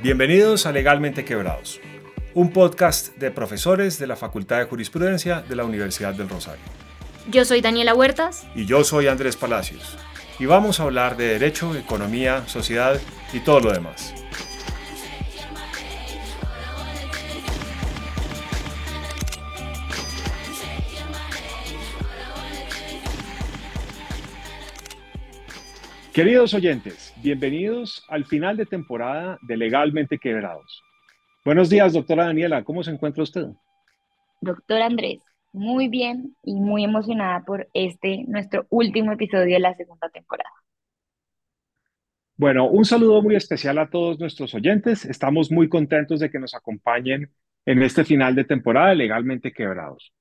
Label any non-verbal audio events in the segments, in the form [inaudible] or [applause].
Bienvenidos a Legalmente Quebrados, un podcast de profesores de la Facultad de Jurisprudencia de la Universidad del Rosario. Yo soy Daniela Huertas. Y yo soy Andrés Palacios. Y vamos a hablar de derecho, economía, sociedad y todo lo demás. Queridos oyentes, bienvenidos al final de temporada de Legalmente Quebrados. Buenos días, doctora Daniela, ¿cómo se encuentra usted? Doctor Andrés, muy bien y muy emocionada por este, nuestro último episodio de la segunda temporada. Bueno, un saludo muy especial a todos nuestros oyentes. Estamos muy contentos de que nos acompañen en este final de temporada de Legalmente Quebrados.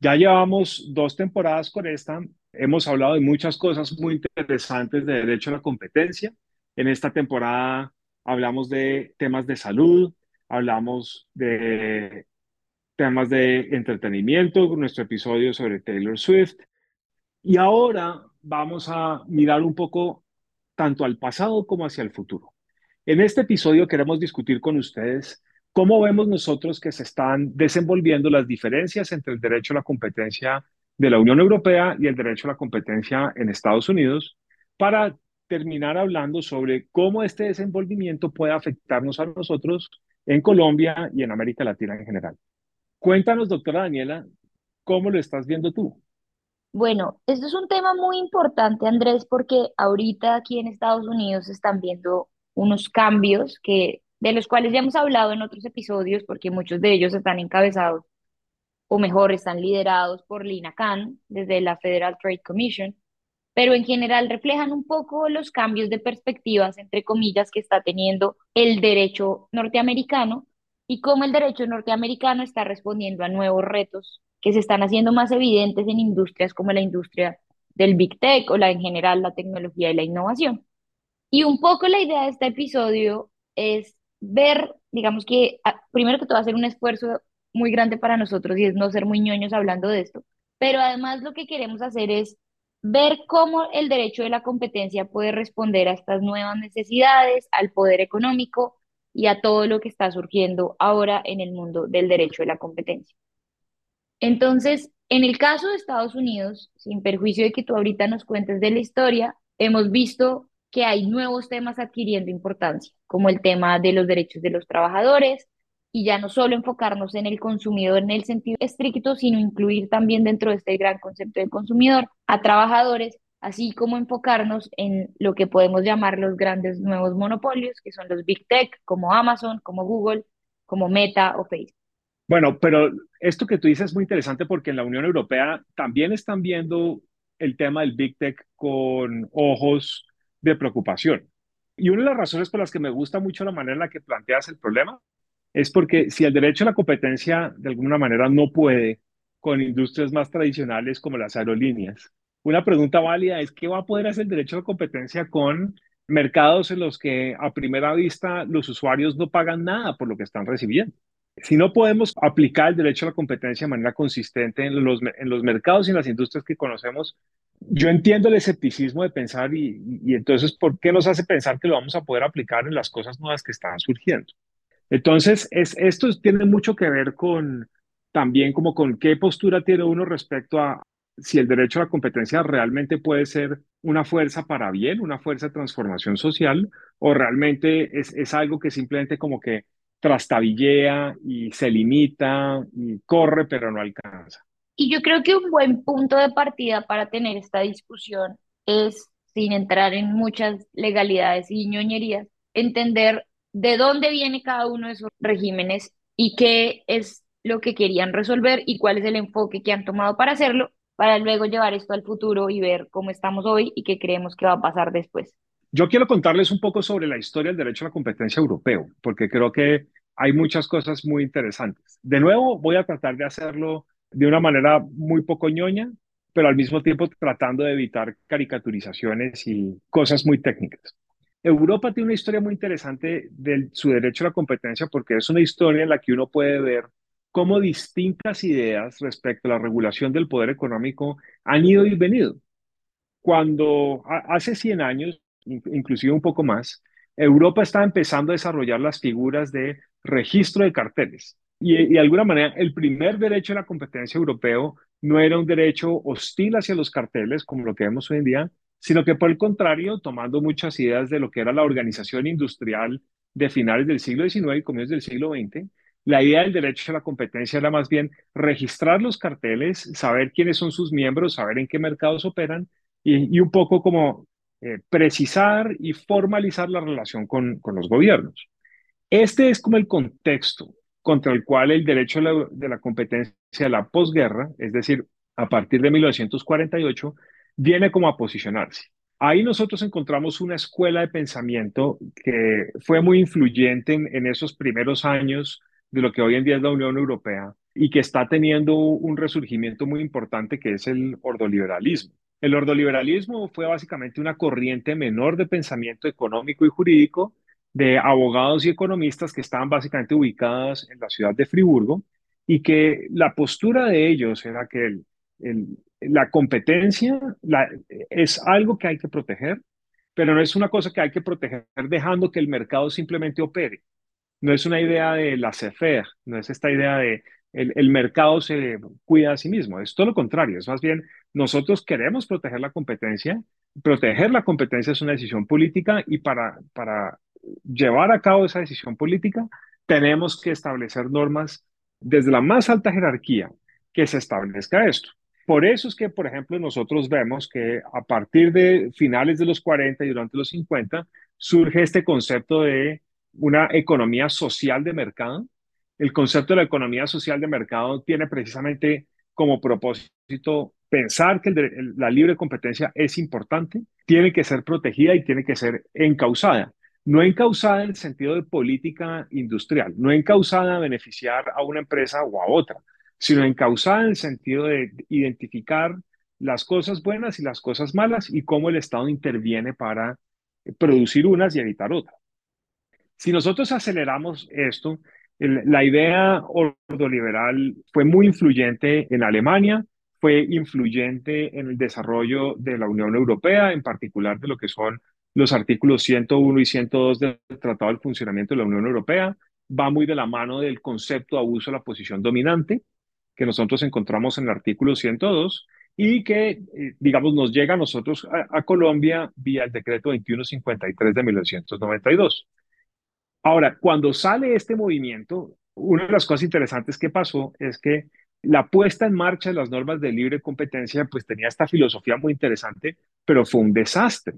Ya llevamos dos temporadas con esta Hemos hablado de muchas cosas muy interesantes de derecho a la competencia. En esta temporada hablamos de temas de salud, hablamos de temas de entretenimiento, nuestro episodio sobre Taylor Swift. Y ahora vamos a mirar un poco tanto al pasado como hacia el futuro. En este episodio queremos discutir con ustedes cómo vemos nosotros que se están desenvolviendo las diferencias entre el derecho a la competencia de la Unión Europea y el derecho a la competencia en Estados Unidos para terminar hablando sobre cómo este desenvolvimiento puede afectarnos a nosotros en Colombia y en América Latina en general. Cuéntanos, doctora Daniela, ¿cómo lo estás viendo tú? Bueno, esto es un tema muy importante, Andrés, porque ahorita aquí en Estados Unidos están viendo unos cambios que, de los cuales ya hemos hablado en otros episodios, porque muchos de ellos están encabezados o mejor, están liderados por Lina Khan desde la Federal Trade Commission, pero en general reflejan un poco los cambios de perspectivas, entre comillas, que está teniendo el derecho norteamericano y cómo el derecho norteamericano está respondiendo a nuevos retos que se están haciendo más evidentes en industrias como la industria del Big Tech o la en general la tecnología y la innovación. Y un poco la idea de este episodio es ver, digamos que primero que todo hacer un esfuerzo muy grande para nosotros y es no ser muy ñoños hablando de esto, pero además lo que queremos hacer es ver cómo el derecho de la competencia puede responder a estas nuevas necesidades, al poder económico y a todo lo que está surgiendo ahora en el mundo del derecho de la competencia. Entonces, en el caso de Estados Unidos, sin perjuicio de que tú ahorita nos cuentes de la historia, hemos visto que hay nuevos temas adquiriendo importancia, como el tema de los derechos de los trabajadores, y ya no solo enfocarnos en el consumidor en el sentido estricto, sino incluir también dentro de este gran concepto del consumidor a trabajadores, así como enfocarnos en lo que podemos llamar los grandes nuevos monopolios, que son los big tech, como Amazon, como Google, como Meta o Facebook. Bueno, pero esto que tú dices es muy interesante porque en la Unión Europea también están viendo el tema del big tech con ojos de preocupación. Y una de las razones por las que me gusta mucho la manera en la que planteas el problema es porque si el derecho a la competencia de alguna manera no puede con industrias más tradicionales como las aerolíneas, una pregunta válida es qué va a poder hacer el derecho a la competencia con mercados en los que a primera vista los usuarios no pagan nada por lo que están recibiendo. Si no podemos aplicar el derecho a la competencia de manera consistente en los, mercados y en las industrias que conocemos, yo entiendo el escepticismo de pensar y, y entonces, ¿por qué nos hace pensar que lo vamos a poder aplicar en las cosas nuevas que están surgiendo? Entonces, es, esto tiene mucho que ver con también como con qué postura tiene uno respecto a si el derecho a la competencia realmente puede ser una fuerza para bien, una fuerza de transformación social, o realmente es, es algo que simplemente como que trastabillea y se limita y corre, pero no alcanza. Y yo creo que un buen punto de partida para tener esta discusión es, sin entrar en muchas legalidades y ñoñerías, entender de dónde viene cada uno de esos regímenes y qué es lo que querían resolver y cuál es el enfoque que han tomado para hacerlo, para luego llevar esto al futuro y ver cómo estamos hoy y qué creemos que va a pasar después. Yo quiero contarles un poco sobre la historia del derecho a la competencia europeo, porque creo que hay muchas cosas muy interesantes. De nuevo, voy a tratar de hacerlo de una manera muy poco ñoña, pero al mismo tiempo tratando de evitar caricaturizaciones y cosas muy técnicas. Europa tiene una historia muy interesante de su derecho a la competencia porque es una historia en la que uno puede ver cómo distintas ideas respecto a la regulación del poder económico han ido y venido. Cuando hace 100 años, inclusive un poco más, Europa está empezando a desarrollar las figuras de registro de carteles. Y, y, de alguna manera, el primer derecho de la competencia europeo no era un derecho hostil hacia los carteles, como lo que vemos hoy en día, sino que por el contrario, tomando muchas ideas de lo que era la organización industrial de finales del siglo XIX y comienzos del siglo XX, la idea del derecho a la competencia era más bien registrar los carteles, saber quiénes son sus miembros, saber en qué mercados operan y, y un poco como eh, precisar y formalizar la relación con, con, los gobiernos. Este es como el contexto contra el cual el derecho de la, de la competencia de la posguerra, es decir, a partir de 1948, viene como a posicionarse. Ahí nosotros encontramos una escuela de pensamiento que fue muy influyente en, esos primeros años de lo que hoy en día es la Unión Europea y que está teniendo un resurgimiento muy importante que es el ordoliberalismo. El ordoliberalismo fue básicamente una corriente menor de pensamiento económico y jurídico de abogados y economistas que estaban básicamente ubicadas en la ciudad de Friburgo y que la postura de ellos era que el, la competencia es algo que hay que proteger, pero no es una cosa que hay que proteger dejando que el mercado simplemente opere. No es una idea de la faire, no es esta idea de el, el, mercado se cuida a sí mismo, es todo lo contrario, es más bien nosotros queremos proteger la competencia, proteger la competencia es una decisión política y para, para llevar a cabo esa decisión política tenemos que establecer normas desde la más alta jerarquía que se establezca esto. Por eso es que, por ejemplo, nosotros vemos que a partir de finales de los 40 y durante los 50 surge este concepto de una economía social de mercado. El concepto de la economía social de mercado tiene precisamente como propósito pensar que la libre competencia es importante, tiene que ser protegida y tiene que ser encausada. No encausada en el sentido de política industrial, no encausada a beneficiar a una empresa o a otra, sino encausada en el sentido de identificar las cosas buenas y las cosas malas y cómo el Estado interviene para producir unas y evitar otras. Si nosotros aceleramos esto, la idea ordoliberal fue muy influyente en Alemania, fue influyente en el desarrollo de la Unión Europea, en particular de lo que son los artículos 101 y 102 del Tratado del Funcionamiento de la Unión Europea. Va muy de la mano del concepto de abuso de la posición dominante, que nosotros encontramos en el artículo 102 y que, eh, digamos, nos llega a nosotros a, a, Colombia vía el decreto 2153 de 1992. Ahora, cuando sale este movimiento, una de las cosas interesantes que pasó es que la puesta en marcha de las normas de libre competencia pues tenía esta filosofía muy interesante, pero fue un desastre,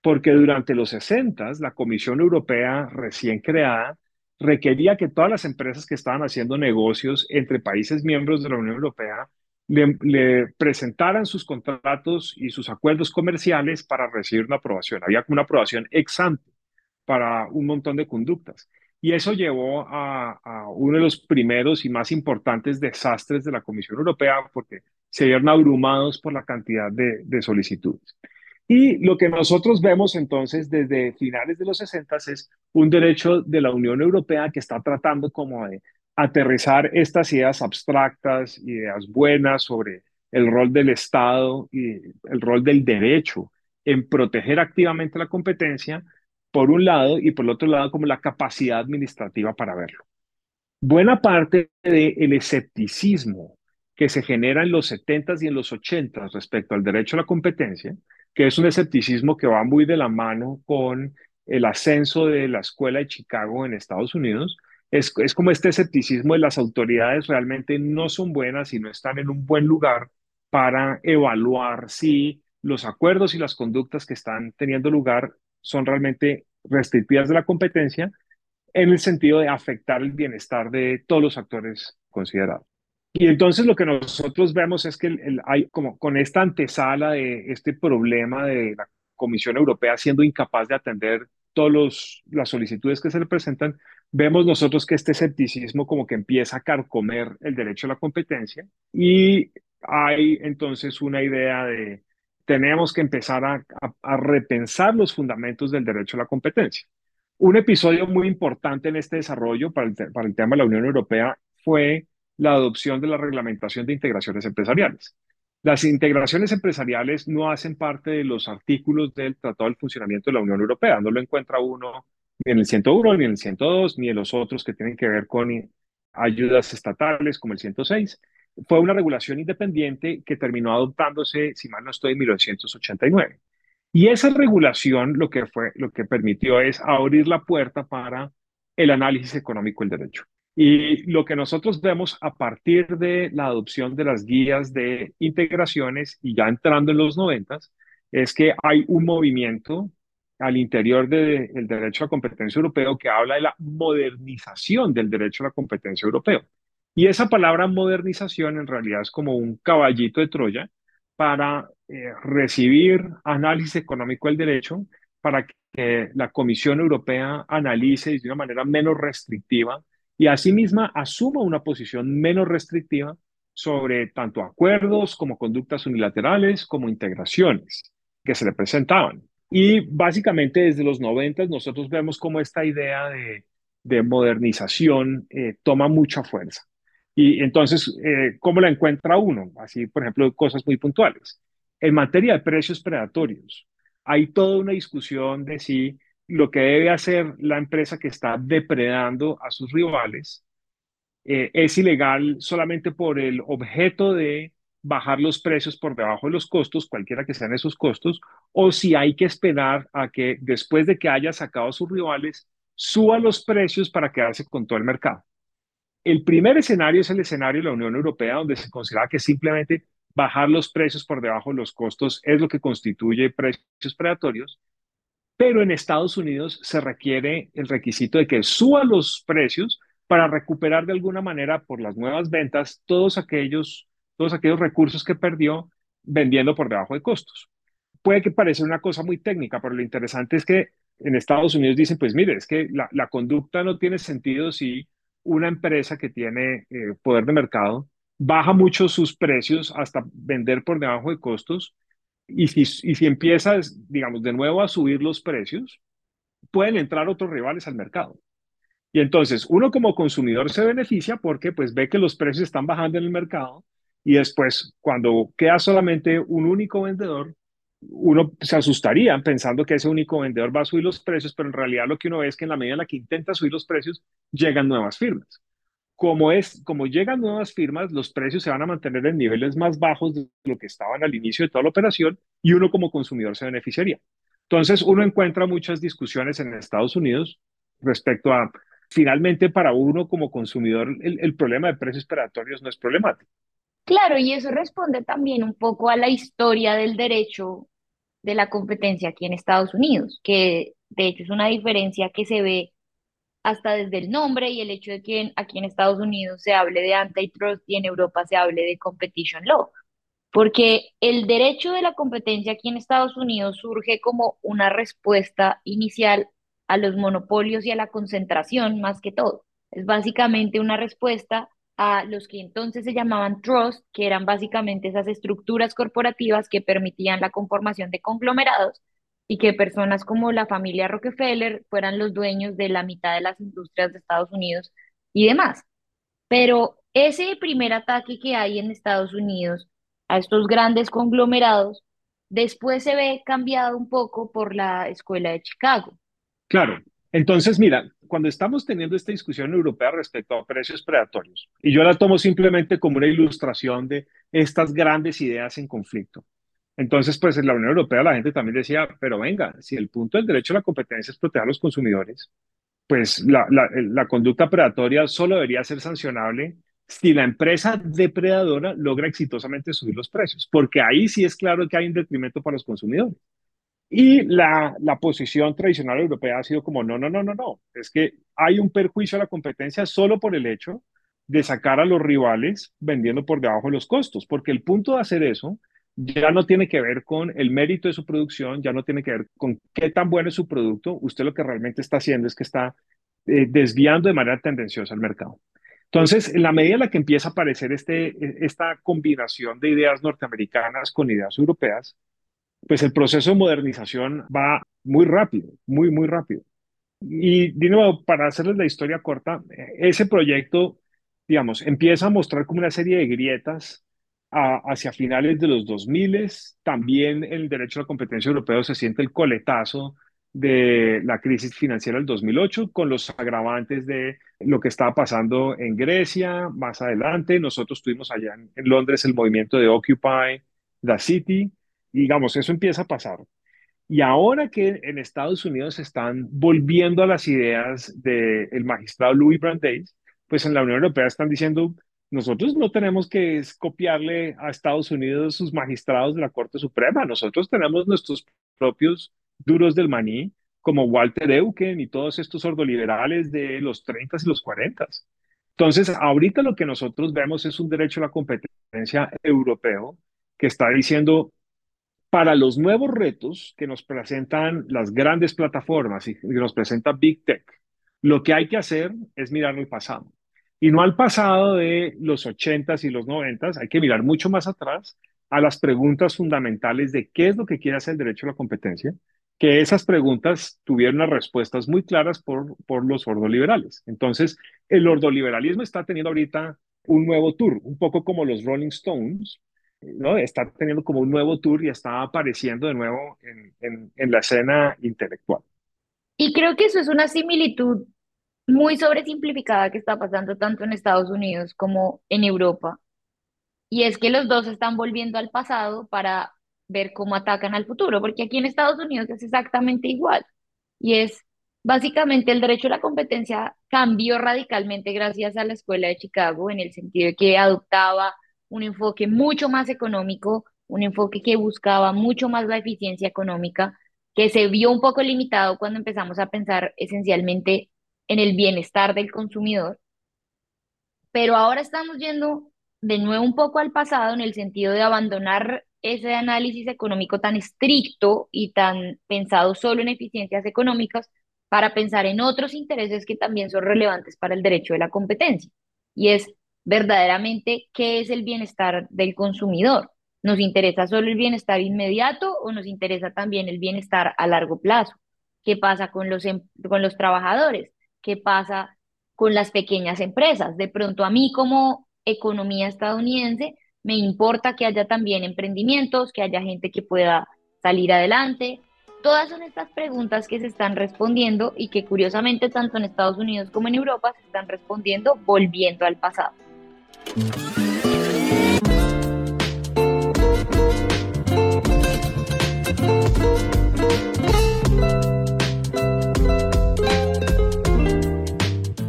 porque durante los 60 la Comisión Europea recién creada requería que todas las empresas que estaban haciendo negocios entre países miembros de la Unión Europea le, presentaran sus contratos y sus acuerdos comerciales para recibir una aprobación. Había una aprobación ex ante para un montón de conductas. Y eso llevó a, uno de los primeros y más importantes desastres de la Comisión Europea porque se vieron abrumados por la cantidad de solicitudes. Y lo que nosotros vemos entonces desde finales de los 60 es un derecho de la Unión Europea que está tratando como de aterrizar estas ideas abstractas, ideas buenas sobre el rol del Estado y el rol del derecho en proteger activamente la competencia, por un lado, y por el otro lado, como la capacidad administrativa para verlo. Buena parte del escepticismo que se genera en los 70s y en los 80s respecto al derecho a la competencia, que es un escepticismo que va muy de la mano con el ascenso de la escuela de Chicago en Estados Unidos, es, es como este escepticismo de las autoridades realmente no son buenas y no están en un buen lugar para evaluar si los acuerdos y las conductas que están teniendo lugar son realmente restrictivas de la competencia en el sentido de afectar el bienestar de todos los actores considerados. Y entonces lo que nosotros vemos es que el, el, hay como con esta antesala de este problema de la Comisión Europea siendo incapaz de atender todas las solicitudes que se le presentan, vemos nosotros que este escepticismo como que empieza a carcomer el derecho a la competencia y hay entonces una idea de tenemos que empezar a, a, a, repensar los fundamentos del derecho a la competencia. Un episodio muy importante en este desarrollo para el, para el tema de la Unión Europea fue la adopción de la reglamentación de integraciones empresariales. Las integraciones empresariales no hacen parte de los artículos del Tratado del Funcionamiento de la Unión Europea. No lo encuentra uno ni en el 101, ni en el 102, ni en los otros que tienen que ver con ayudas estatales como el 106. Fue una regulación independiente que terminó adoptándose, si mal no estoy, en 1989. Y esa regulación lo que fue, lo que permitió es abrir la puerta para el análisis económico del derecho. Y lo que nosotros vemos a partir de la adopción de las guías de integraciones y ya entrando en los noventas, es que hay un movimiento al interior del derecho a competencia europeo que habla de la modernización del derecho a la competencia europeo. Y esa palabra modernización en realidad es como un caballito de Troya para eh, recibir análisis económico del derecho, para que la Comisión Europea analice de una manera menos restrictiva y asimismo asuma una posición menos restrictiva sobre tanto acuerdos como conductas unilaterales como integraciones que se le presentaban. Y básicamente desde los 90 nosotros vemos cómo esta idea de, de modernización eh, toma mucha fuerza. Y entonces, eh, ¿cómo la encuentra uno? Así, por ejemplo, cosas muy puntuales. En materia de precios predatorios, hay toda una discusión de si lo que debe hacer la empresa que está depredando a sus rivales eh, es ilegal solamente por el objeto de bajar los precios por debajo de los costos, cualquiera que sean esos costos, o si hay que esperar a que después de que haya sacado a sus rivales, suba los precios para quedarse con todo el mercado. El primer escenario es el escenario de la Unión Europea, donde se considera que simplemente bajar los precios por debajo de los costos es lo que constituye precios predatorios, pero en Estados Unidos se requiere el requisito de que suba los precios para recuperar de alguna manera por las nuevas ventas todos aquellos todos aquellos recursos que perdió vendiendo por debajo de costos. Puede que parezca una cosa muy técnica, pero lo interesante es que en Estados Unidos dicen, pues mire, es que la, conducta no tiene sentido si una empresa que tiene eh, poder de mercado baja mucho sus precios hasta vender por debajo de costos y si, y si empieza, digamos, de nuevo a subir los precios, pueden entrar otros rivales al mercado. Y entonces uno como consumidor se beneficia porque pues ve que los precios están bajando en el mercado y después, cuando queda solamente un único vendedor, uno se asustaría pensando que ese único vendedor va a subir los precios, pero en realidad lo que uno ve es que en la medida en la que intenta subir los precios, llegan nuevas firmas. Como, es, como llegan nuevas firmas, los precios se van a mantener en niveles más bajos de lo que estaban al inicio de toda la operación y uno como consumidor se beneficiaría. Entonces, uno encuentra muchas discusiones en Estados Unidos respecto a, finalmente, para uno como consumidor, el, problema de precios predatorios no es problemático Claro, y eso responde también un poco a la historia del derecho de la competencia aquí en Estados Unidos, que de hecho es una diferencia que se ve hasta desde el nombre y el hecho de que aquí en Estados Unidos se hable de antitrust y en Europa se hable de competition law, porque el derecho de la competencia aquí en Estados Unidos surge como una respuesta inicial a los monopolios y a la concentración más que todo. Es básicamente una respuesta a los que entonces se llamaban trust, que eran básicamente esas estructuras corporativas que permitían la conformación de conglomerados y que personas como la familia Rockefeller fueran los dueños de la mitad de las industrias de Estados Unidos y demás. Pero ese primer ataque que hay en Estados Unidos a estos grandes conglomerados, después se ve cambiado un poco por la Escuela de Chicago. Claro, entonces, mira, cuando estamos teniendo esta discusión europea respecto a precios predatorios, y yo la tomo simplemente como una ilustración de estas grandes ideas en conflicto. Entonces, pues en la Unión Europea la gente también decía, pero venga, si el punto del derecho a la competencia es proteger a los consumidores, pues la, la conducta predatoria solo debería ser sancionable si la empresa depredadora logra exitosamente subir los precios, porque ahí sí es claro que hay un detrimento para los consumidores. Y la, la posición tradicional europea ha sido como, no, no, no, no, no, es que hay un perjuicio a la competencia solo por el hecho de sacar a los rivales vendiendo por debajo de los costos, porque el punto de hacer eso ya no tiene que ver con el mérito de su producción, ya no tiene que ver con qué tan bueno es su producto, usted lo que realmente está haciendo es que está eh, desviando de manera tendenciosa el mercado. Entonces, en la medida en la que empieza a aparecer este, esta combinación de ideas norteamericanas con ideas europeas, pues el proceso de modernización va muy rápido, muy, muy rápido. Y de nuevo, para hacerles la historia corta, ese proyecto, digamos, empieza a mostrar como una serie de grietas hacia finales de los 2000, también el derecho a la competencia europeo se siente el coletazo de la crisis financiera del 2008 con los agravantes de lo que estaba pasando en Grecia más adelante. Nosotros tuvimos allá en, Londres el movimiento de Occupy the City. Digamos, eso empieza a pasar. Y ahora que en Estados Unidos están volviendo a las ideas del magistrado Louis Brandeis, pues en la Unión Europea están diciendo, nosotros no tenemos que copiarle a Estados Unidos sus magistrados de la Corte Suprema, nosotros tenemos nuestros propios duros del maní, como Walter Eucken y todos estos ordoliberales de los 30 y los 40. Entonces, ahorita lo que nosotros vemos es un derecho a la competencia europeo que está diciendo, para los nuevos retos que nos presentan las grandes plataformas y que nos presenta Big Tech, lo que hay que hacer es mirar al pasado. Y no al pasado de los 80s y los 90s, hay que mirar mucho más atrás a las preguntas fundamentales de qué es lo que quiere hacer el derecho a la competencia, que esas preguntas tuvieron las respuestas muy claras por, por los ordoliberales. Entonces, el ordoliberalismo está teniendo ahorita un nuevo tour, un poco como los Rolling Stones, ¿no? Está teniendo como un nuevo tour y está apareciendo de nuevo en, en, en la escena intelectual. Y creo que eso es una similitud muy sobresimplificada que está pasando tanto en Estados Unidos como en Europa. Y es que los dos están volviendo al pasado para ver cómo atacan al futuro, porque aquí en Estados Unidos es exactamente igual. Y es básicamente el derecho a la competencia cambió radicalmente gracias a la Escuela de Chicago en el sentido de que adoptaba un enfoque mucho más económico, un enfoque que buscaba mucho más la eficiencia económica, que se vio un poco limitado cuando empezamos a pensar esencialmente en el bienestar del consumidor. Pero ahora estamos yendo de nuevo un poco al pasado en el sentido de abandonar ese análisis económico tan estricto y tan pensado solo en eficiencias económicas para pensar en otros intereses que también son relevantes para el derecho de la competencia. Y es verdaderamente qué es el bienestar del consumidor. ¿Nos interesa solo el bienestar inmediato o nos interesa también el bienestar a largo plazo? ¿Qué pasa con los, em, con los trabajadores? Qué pasa con las pequeñas empresas. De pronto a mí como economía estadounidense me importa que haya también emprendimientos, que haya gente que pueda salir adelante. Todas son estas preguntas que se están respondiendo y que curiosamente tanto en Estados Unidos como en Europa se están respondiendo volviendo al pasado.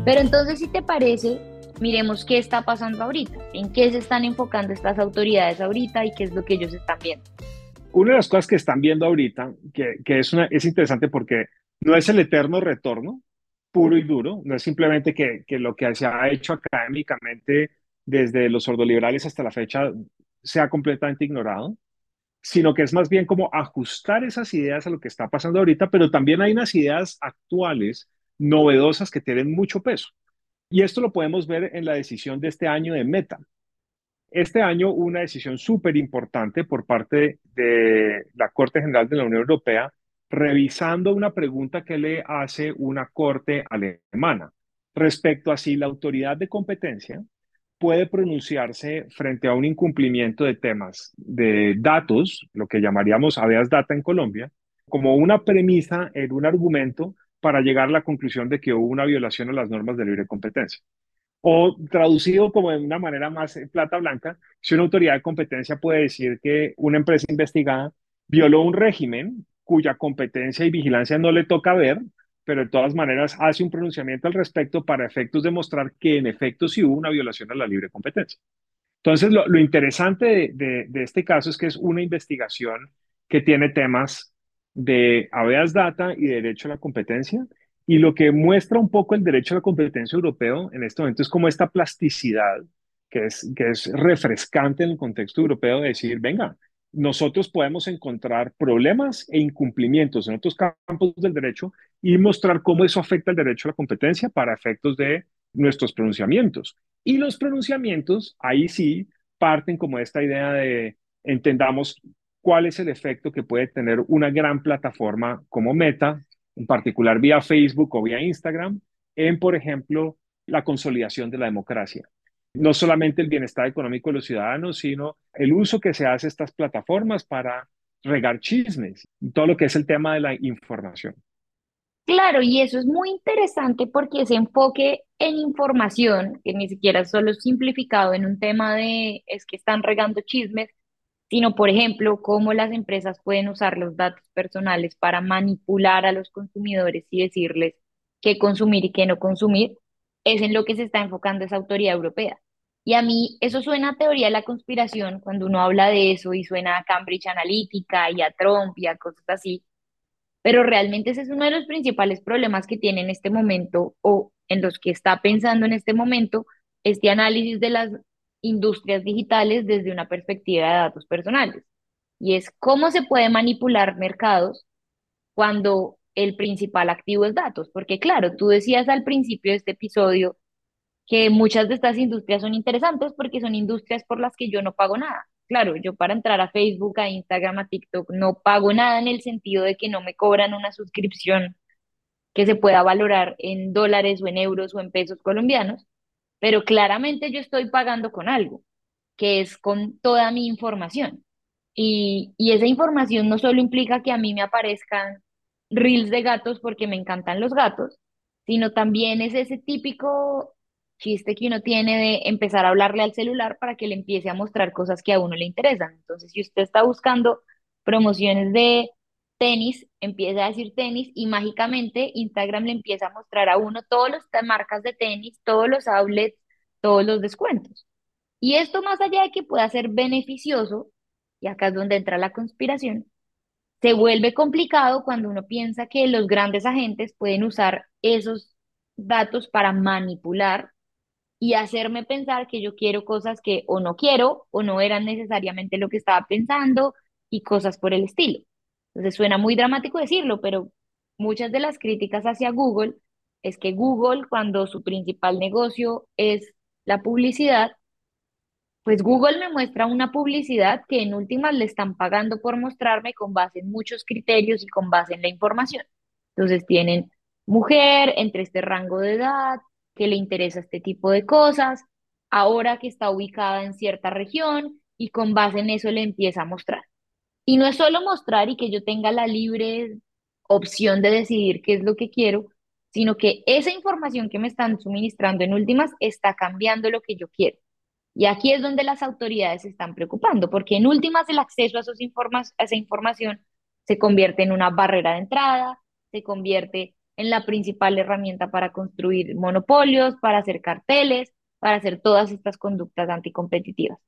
Pero entonces, si te parece, miremos qué está pasando ahorita, en qué se están enfocando estas autoridades ahorita y qué es lo que ellos están viendo. Una de las cosas que están viendo ahorita, que, es, interesante porque no es el eterno retorno puro y duro, no es simplemente que, lo que se ha hecho académicamente desde los ordoliberales hasta la fecha sea completamente ignorado, sino que es más bien como ajustar esas ideas a lo que está pasando ahorita, pero también hay unas ideas actuales novedosas que tienen mucho peso. Y esto lo podemos ver en la decisión de este año de Meta. Este año una decisión súper importante por parte de la Corte General de la Unión Europea, revisando una pregunta que le hace una corte alemana respecto a si la autoridad de competencia puede pronunciarse frente a un incumplimiento de temas de datos, lo que llamaríamos habeas data en Colombia, como una premisa en un argumento para llegar a la conclusión de que hubo una violación a las normas de libre competencia. O traducido como de una manera más plata blanca, si una autoridad de competencia puede decir que una empresa investigada violó un régimen cuya competencia y vigilancia no le toca ver, pero de todas maneras hace un pronunciamiento al respecto para efectos de mostrar que en efecto sí hubo una violación a la libre competencia. Entonces, lo, interesante de, de, este caso es que es una investigación que tiene temas de habeas data y derecho a la competencia. Y lo que muestra un poco el derecho a la competencia europeo en este momento es como esta plasticidad que es, que es refrescante en el contexto europeo de decir, venga, nosotros podemos encontrar problemas e incumplimientos en otros campos del derecho y mostrar cómo eso afecta el derecho a la competencia para efectos de nuestros pronunciamientos. Y los pronunciamientos, ahí sí, parten como esta idea de entendamos cuál es el efecto que puede tener una gran plataforma como Meta, en particular vía Facebook o vía Instagram, en, por ejemplo, la consolidación de la democracia. no solamente el bienestar económico de los ciudadanos, sino el uso que se hace estas plataformas para regar chismes, todo lo que es el tema de la información. Claro, y eso es muy interesante porque ese enfoque en información, que ni siquiera solo simplificado en un tema de es que están regando chismes, sino, por ejemplo, cómo las empresas pueden usar los datos personales para manipular a los consumidores y decirles qué consumir y qué no consumir, es en lo que se está enfocando esa autoridad europea. Y a mí eso suena a teoría de la conspiración cuando uno habla de eso y suena a Cambridge Analytica y a Trump y a cosas así, pero realmente ese es uno de los principales problemas que tiene en este momento o en los que está pensando en este momento este análisis de las industrias digitales desde una perspectiva de datos personales. Y es cómo se puede manipular mercados cuando el principal activo es datos. Porque claro, tú decías al principio de este episodio que muchas de estas industrias son interesantes porque son industrias por las que yo no pago nada. Claro, yo para entrar a Facebook, a Instagram, a TikTok no pago nada en el sentido de que no me cobran una suscripción que se pueda valorar en dólares o en euros o en pesos colombianos, pero claramente yo estoy pagando con algo, que es con toda mi información. Y, y esa información no solo implica que a mí me aparezcan reels de gatos porque me encantan los gatos, sino también es ese típico chiste que uno tiene de empezar a hablarle al celular para que le empiece a mostrar cosas que a uno le interesan. Entonces, si usted está buscando promociones de tenis, empieza a decir tenis y mágicamente Instagram le empieza a mostrar a uno todas las marcas de tenis, todos los outlets, todos los descuentos. Y esto más allá de que pueda ser beneficioso, y acá es donde entra la conspiración, se vuelve complicado cuando uno piensa que los grandes agentes pueden usar esos datos para manipular y hacerme pensar que yo quiero cosas que o no quiero o no eran necesariamente lo que estaba pensando y cosas por el estilo. Entonces suena muy dramático decirlo, pero muchas de las críticas hacia Google es que Google, cuando su principal negocio es la publicidad, pues Google me muestra una publicidad que en últimas le están pagando por mostrarme con base en muchos criterios y con base en la información. Entonces tienen mujer entre este rango de edad, que le interesa este tipo de cosas, ahora que está ubicada en cierta región y con base en eso le empieza a mostrar. Y no es solo mostrar y que yo tenga la libre opción de decidir qué es lo que quiero, sino que esa información que me están suministrando en últimas está cambiando lo que yo quiero. Y aquí es donde las autoridades se están preocupando, porque en últimas el acceso a, esos a esa información se convierte en una barrera de entrada, se convierte en la principal herramienta para construir monopolios, para hacer carteles, para hacer todas estas conductas anticompetitivas.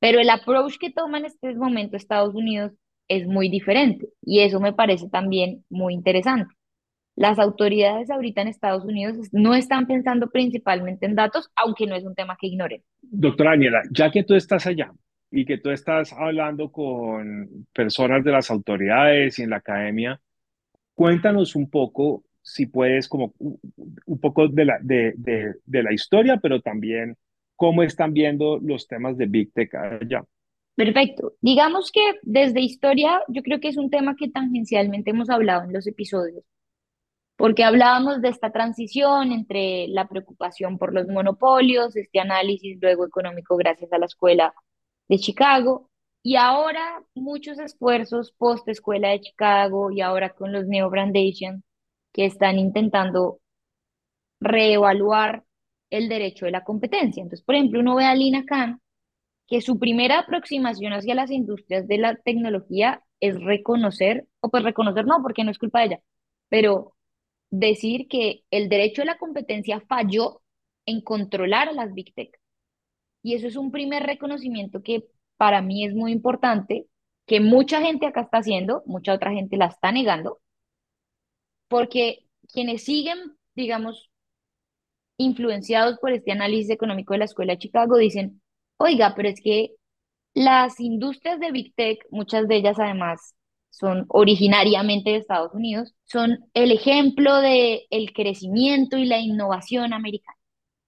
Pero el approach que toma en este momento Estados Unidos es muy diferente y eso me parece también muy interesante. Las autoridades ahorita en Estados Unidos no están pensando principalmente en datos, aunque no es un tema que ignoren. Doctora Daniela, ya que tú estás allá y que tú estás hablando con personas de las autoridades y en la academia, Cuéntanos un poco, si puedes, como un poco de la, de, de, la historia, pero también cómo están viendo los temas de Big Tech allá. Perfecto. Digamos que desde historia, yo creo que es un tema que tangencialmente hemos hablado en los episodios, porque hablábamos de esta transición entre la preocupación por los monopolios, este análisis luego económico gracias a la escuela de Chicago, y ahora muchos esfuerzos post Escuela de Chicago y ahora con los Neo Brandation que están intentando reevaluar el derecho de la competencia. Entonces, por ejemplo, uno ve a Lina Khan, que su primera aproximación hacia las industrias de la tecnología es reconocer, o pues reconocer no, porque no es culpa de ella, pero decir que el derecho de la competencia falló en controlar a las Big Tech. Y eso es un primer reconocimiento que para mí es muy importante, que mucha gente acá está haciendo, mucha otra gente la está negando, porque quienes siguen, digamos, influenciados por este análisis económico de la Escuela de Chicago dicen, oiga, pero es que las industrias de Big Tech, muchas de ellas además son originariamente de Estados Unidos, son el ejemplo de el crecimiento y la innovación americana.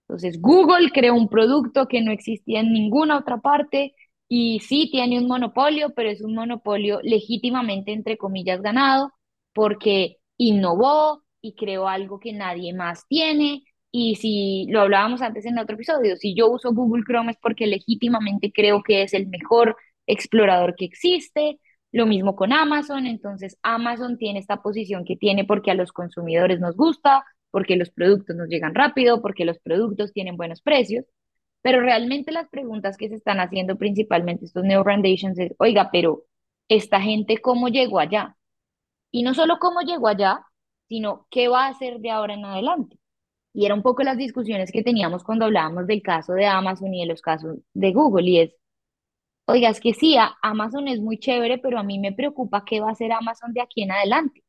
Entonces, Google creó un producto que no existía en ninguna otra parte, y sí tiene un monopolio, pero es un monopolio legítimamente, entre comillas, ganado, porque innovó y creó algo que nadie más tiene Y si lo hablábamos antes en otro episodio, si yo uso Google Chrome es porque legítimamente creo que es el mejor explorador que existe. Lo mismo con Amazon, entonces Amazon tiene esta posición que tiene porque a los consumidores nos gusta, porque los productos nos llegan rápido, porque los productos tienen buenos precios. Pero realmente las preguntas que se están haciendo principalmente estos Neo Foundations es, oiga, pero esta gente cómo llegó allá? Y no solo cómo llegó allá, sino qué va a hacer de ahora en adelante. Y era un poco las discusiones que teníamos cuando hablábamos del caso de Amazon y de los casos de Google. Y es, oiga, es que sí, Amazon es muy chévere, pero a mí me preocupa qué va a hacer Amazon de aquí en adelante.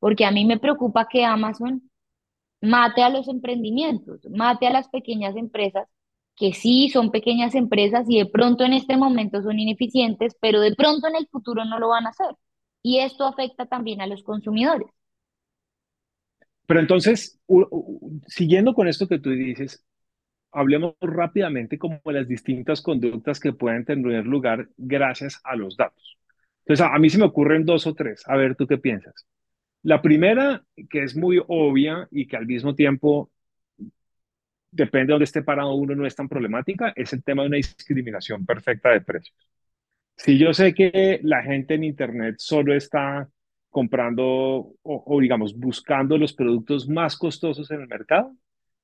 Porque a mí me preocupa que Amazon mate a los emprendimientos, mate a las pequeñas empresas, que sí son pequeñas empresas y de pronto en este momento son ineficientes, pero de pronto en el futuro no lo van a hacer. Y esto afecta también a los consumidores. Pero entonces, siguiendo con esto que tú dices, hablemos rápidamente como de las distintas conductas que pueden tener lugar gracias a los datos. Entonces, a, mí se me ocurren dos o tres. A ver, ¿tú qué piensas? La primera, que es muy obvia y que al mismo tiempo depende de dónde esté parado uno, no es tan problemática, es el tema de una discriminación perfecta de precios. Si yo sé que la gente en Internet solo está comprando o, digamos, buscando los productos más costosos en el mercado,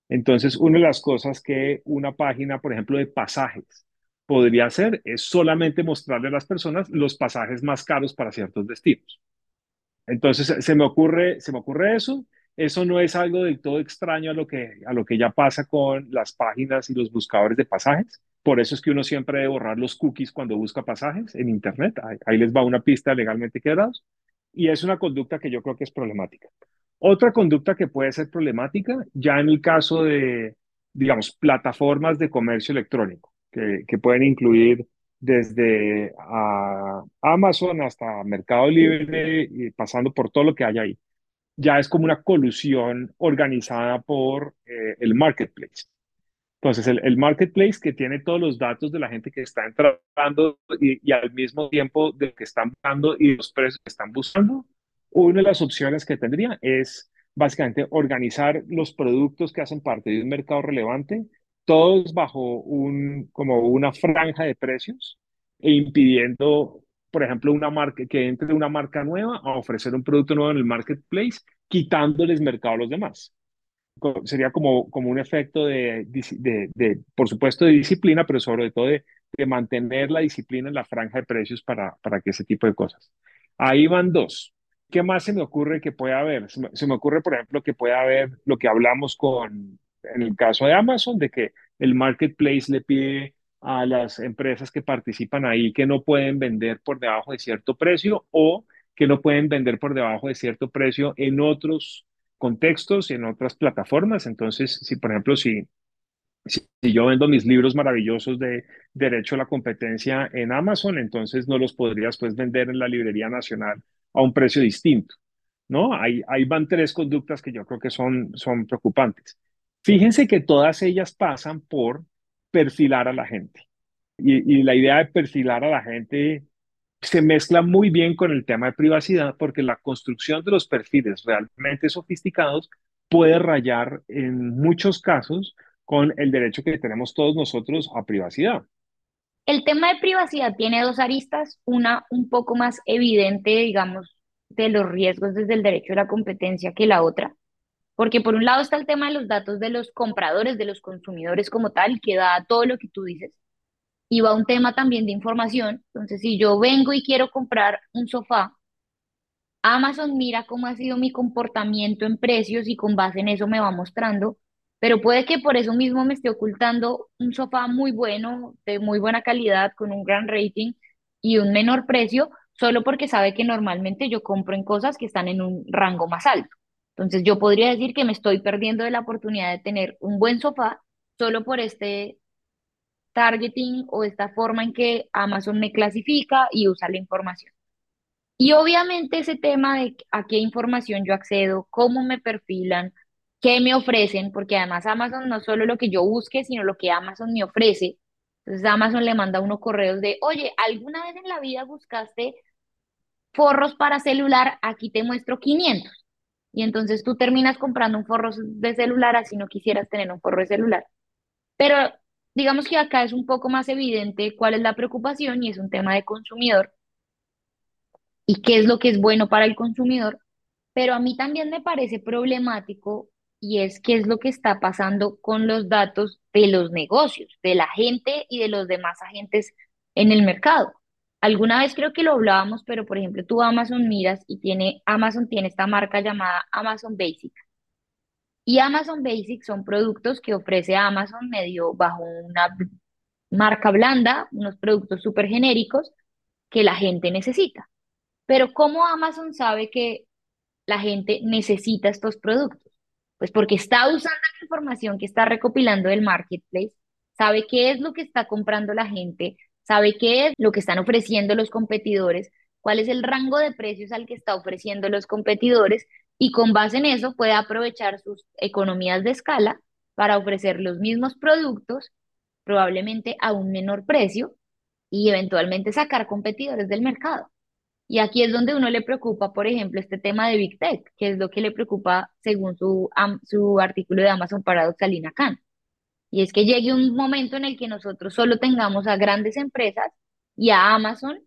entonces una de las cosas que una página, por ejemplo, de pasajes podría hacer es solamente mostrarle a las personas los pasajes más caros para ciertos destinos. Entonces se me ocurre, se me ocurre eso. Eso no es algo del todo extraño a lo que, a lo que ya pasa con las páginas y los buscadores de pasajes. Por eso es que uno siempre debe borrar los cookies cuando busca pasajes en Internet. Ahí, les va una pista legalmente quebrados. Y es una conducta que yo creo que es problemática. Otra conducta que puede ser problemática, ya en el caso de, digamos, plataformas de comercio electrónico, que, que pueden incluir desde Amazon hasta Mercado Libre y pasando por todo lo que hay ahí. Ya es como una colusión organizada por eh, el marketplace. Entonces, el, marketplace que tiene todos los datos de la gente que está entrando y, y al mismo tiempo de que están buscando y los precios que están buscando, una de las opciones que tendría es básicamente organizar los productos que hacen parte de un mercado relevante todos bajo un, como una franja de precios e impidiendo, por ejemplo, una marca, que entre una marca nueva a ofrecer un producto nuevo en el marketplace, quitándoles mercado a los demás. Sería como, como un efecto de, por supuesto, de disciplina, pero sobre todo de, de mantener la disciplina en la franja de precios para, para que ese tipo de cosas. Ahí van dos. ¿Qué más se me ocurre que pueda haber? Se me, se me ocurre, por ejemplo, que pueda haber lo que hablamos con, en el caso de Amazon, de que el marketplace le pide a las empresas que participan ahí que no pueden vender por debajo de cierto precio o que no pueden vender por debajo de cierto precio en otros contextos, en otras plataformas. Entonces, si por ejemplo, si, si, yo vendo mis libros maravillosos de derecho a la competencia en Amazon, entonces no los podrías pues vender en la librería nacional a un precio distinto. ¿No? Ahí, ahí van tres conductas que yo creo que son, son preocupantes. Fíjense que todas ellas pasan por perfilar a la gente. Y, la idea de perfilar a la gente se mezcla muy bien con el tema de privacidad porque la construcción de los perfiles realmente sofisticados puede rayar en muchos casos con el derecho que tenemos todos nosotros a privacidad. El tema de privacidad tiene dos aristas, una un poco más evidente, digamos, de los riesgos desde el derecho a la competencia que la otra. Porque por un lado está el tema de los datos de los compradores, de los consumidores como tal, que da todo lo que tú dices. Y va un tema también de información. Entonces, si yo vengo y quiero comprar un sofá, Amazon mira cómo ha sido mi comportamiento en precios y con base en eso me va mostrando. Pero puede que por eso mismo me esté ocultando un sofá muy bueno, de muy buena calidad, con un gran rating y un menor precio, solo porque sabe que normalmente yo compro en cosas que están en un rango más alto. Entonces yo podría decir que me estoy perdiendo de la oportunidad de tener un buen sofá solo por este targeting o esta forma en que Amazon me clasifica y usa la información. Y obviamente ese tema de a qué información yo accedo, cómo me perfilan, qué me ofrecen, porque además Amazon no solo lo que yo busque, sino lo que Amazon me ofrece. Entonces Amazon le manda unos correos de, oye, ¿alguna vez en la vida buscaste forros para celular? Aquí te muestro 500 y entonces tú terminas comprando un forro de celular así no quisieras tener un forro de celular. Pero digamos que acá es un poco más evidente cuál es la preocupación y es un tema de consumidor y qué es lo que es bueno para el consumidor, pero a mí también me parece problemático y es qué es lo que está pasando con los datos de los negocios, de la gente y de los demás agentes en el mercado. Alguna vez creo que lo hablábamos, pero por ejemplo, tú Amazon miras y tiene, Amazon tiene esta marca llamada Amazon Basic. Y Amazon Basic son productos que ofrece Amazon medio bajo una marca blanda, unos productos súper genéricos que la gente necesita. Pero ¿cómo Amazon sabe que la gente necesita estos productos? Pues porque está usando la información que está recopilando del marketplace, sabe qué es lo que está comprando la gente, sabe qué es lo que están ofreciendo los competidores, cuál es el rango de precios al que está ofreciendo los competidores y con base en eso puede aprovechar sus economías de escala para ofrecer los mismos productos, probablemente a un menor precio y eventualmente sacar competidores del mercado. Y aquí es donde uno le preocupa, por ejemplo, este tema de Big Tech, que es lo que le preocupa según su, su artículo de Amazon Paradox a Lina Khan. Y es que llegue un momento en el que nosotros solo tengamos a grandes empresas y a Amazon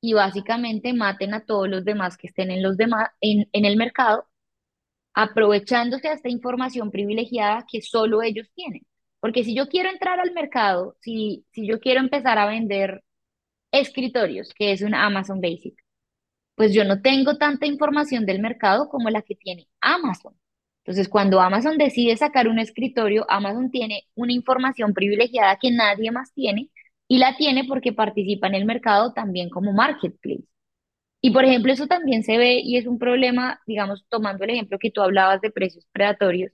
y básicamente maten a todos los demás que estén en, los demás, en, en el mercado, aprovechándose de esta información privilegiada que solo ellos tienen. Porque si yo quiero entrar al mercado, si, si yo quiero empezar a vender escritorios, que es un Amazon Basic, pues yo no tengo tanta información del mercado como la que tiene Amazon. Entonces, cuando Amazon decide sacar un escritorio, Amazon tiene una información privilegiada que nadie más tiene y la tiene porque participa en el mercado también como marketplace. Y por ejemplo, eso también se ve y es un problema, digamos, tomando el ejemplo que tú hablabas de precios predatorios,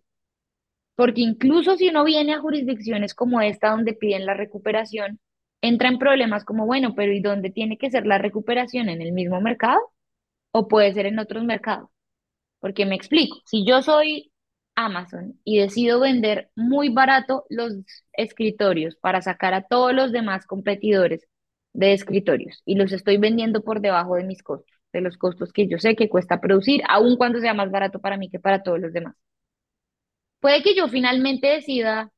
porque incluso si uno viene a jurisdicciones como esta donde piden la recuperación, entra en problemas como, bueno, pero ¿y dónde tiene que ser la recuperación? ¿En el mismo mercado? ¿O puede ser en otros mercados? Porque me explico, si yo soy Amazon y decido vender muy barato los escritorios para sacar a todos los demás competidores de escritorios y los estoy vendiendo por debajo de mis costos, de los costos que yo sé que cuesta producir, aun cuando sea más barato para mí que para todos los demás. Puede que yo finalmente decida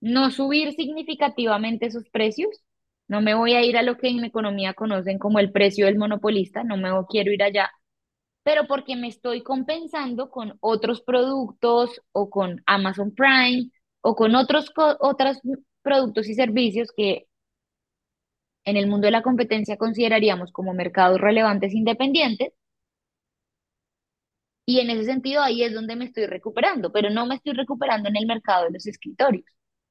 no subir significativamente sus precios, no me voy a ir a lo que en economía conocen como el precio del monopolista, no me quiero ir allá, pero porque me estoy compensando con otros productos o con Amazon Prime o con otros, otros productos y servicios que en el mundo de la competencia consideraríamos como mercados relevantes independientes. Y en ese sentido ahí es donde me estoy recuperando, pero no me estoy recuperando en el mercado de los escritorios.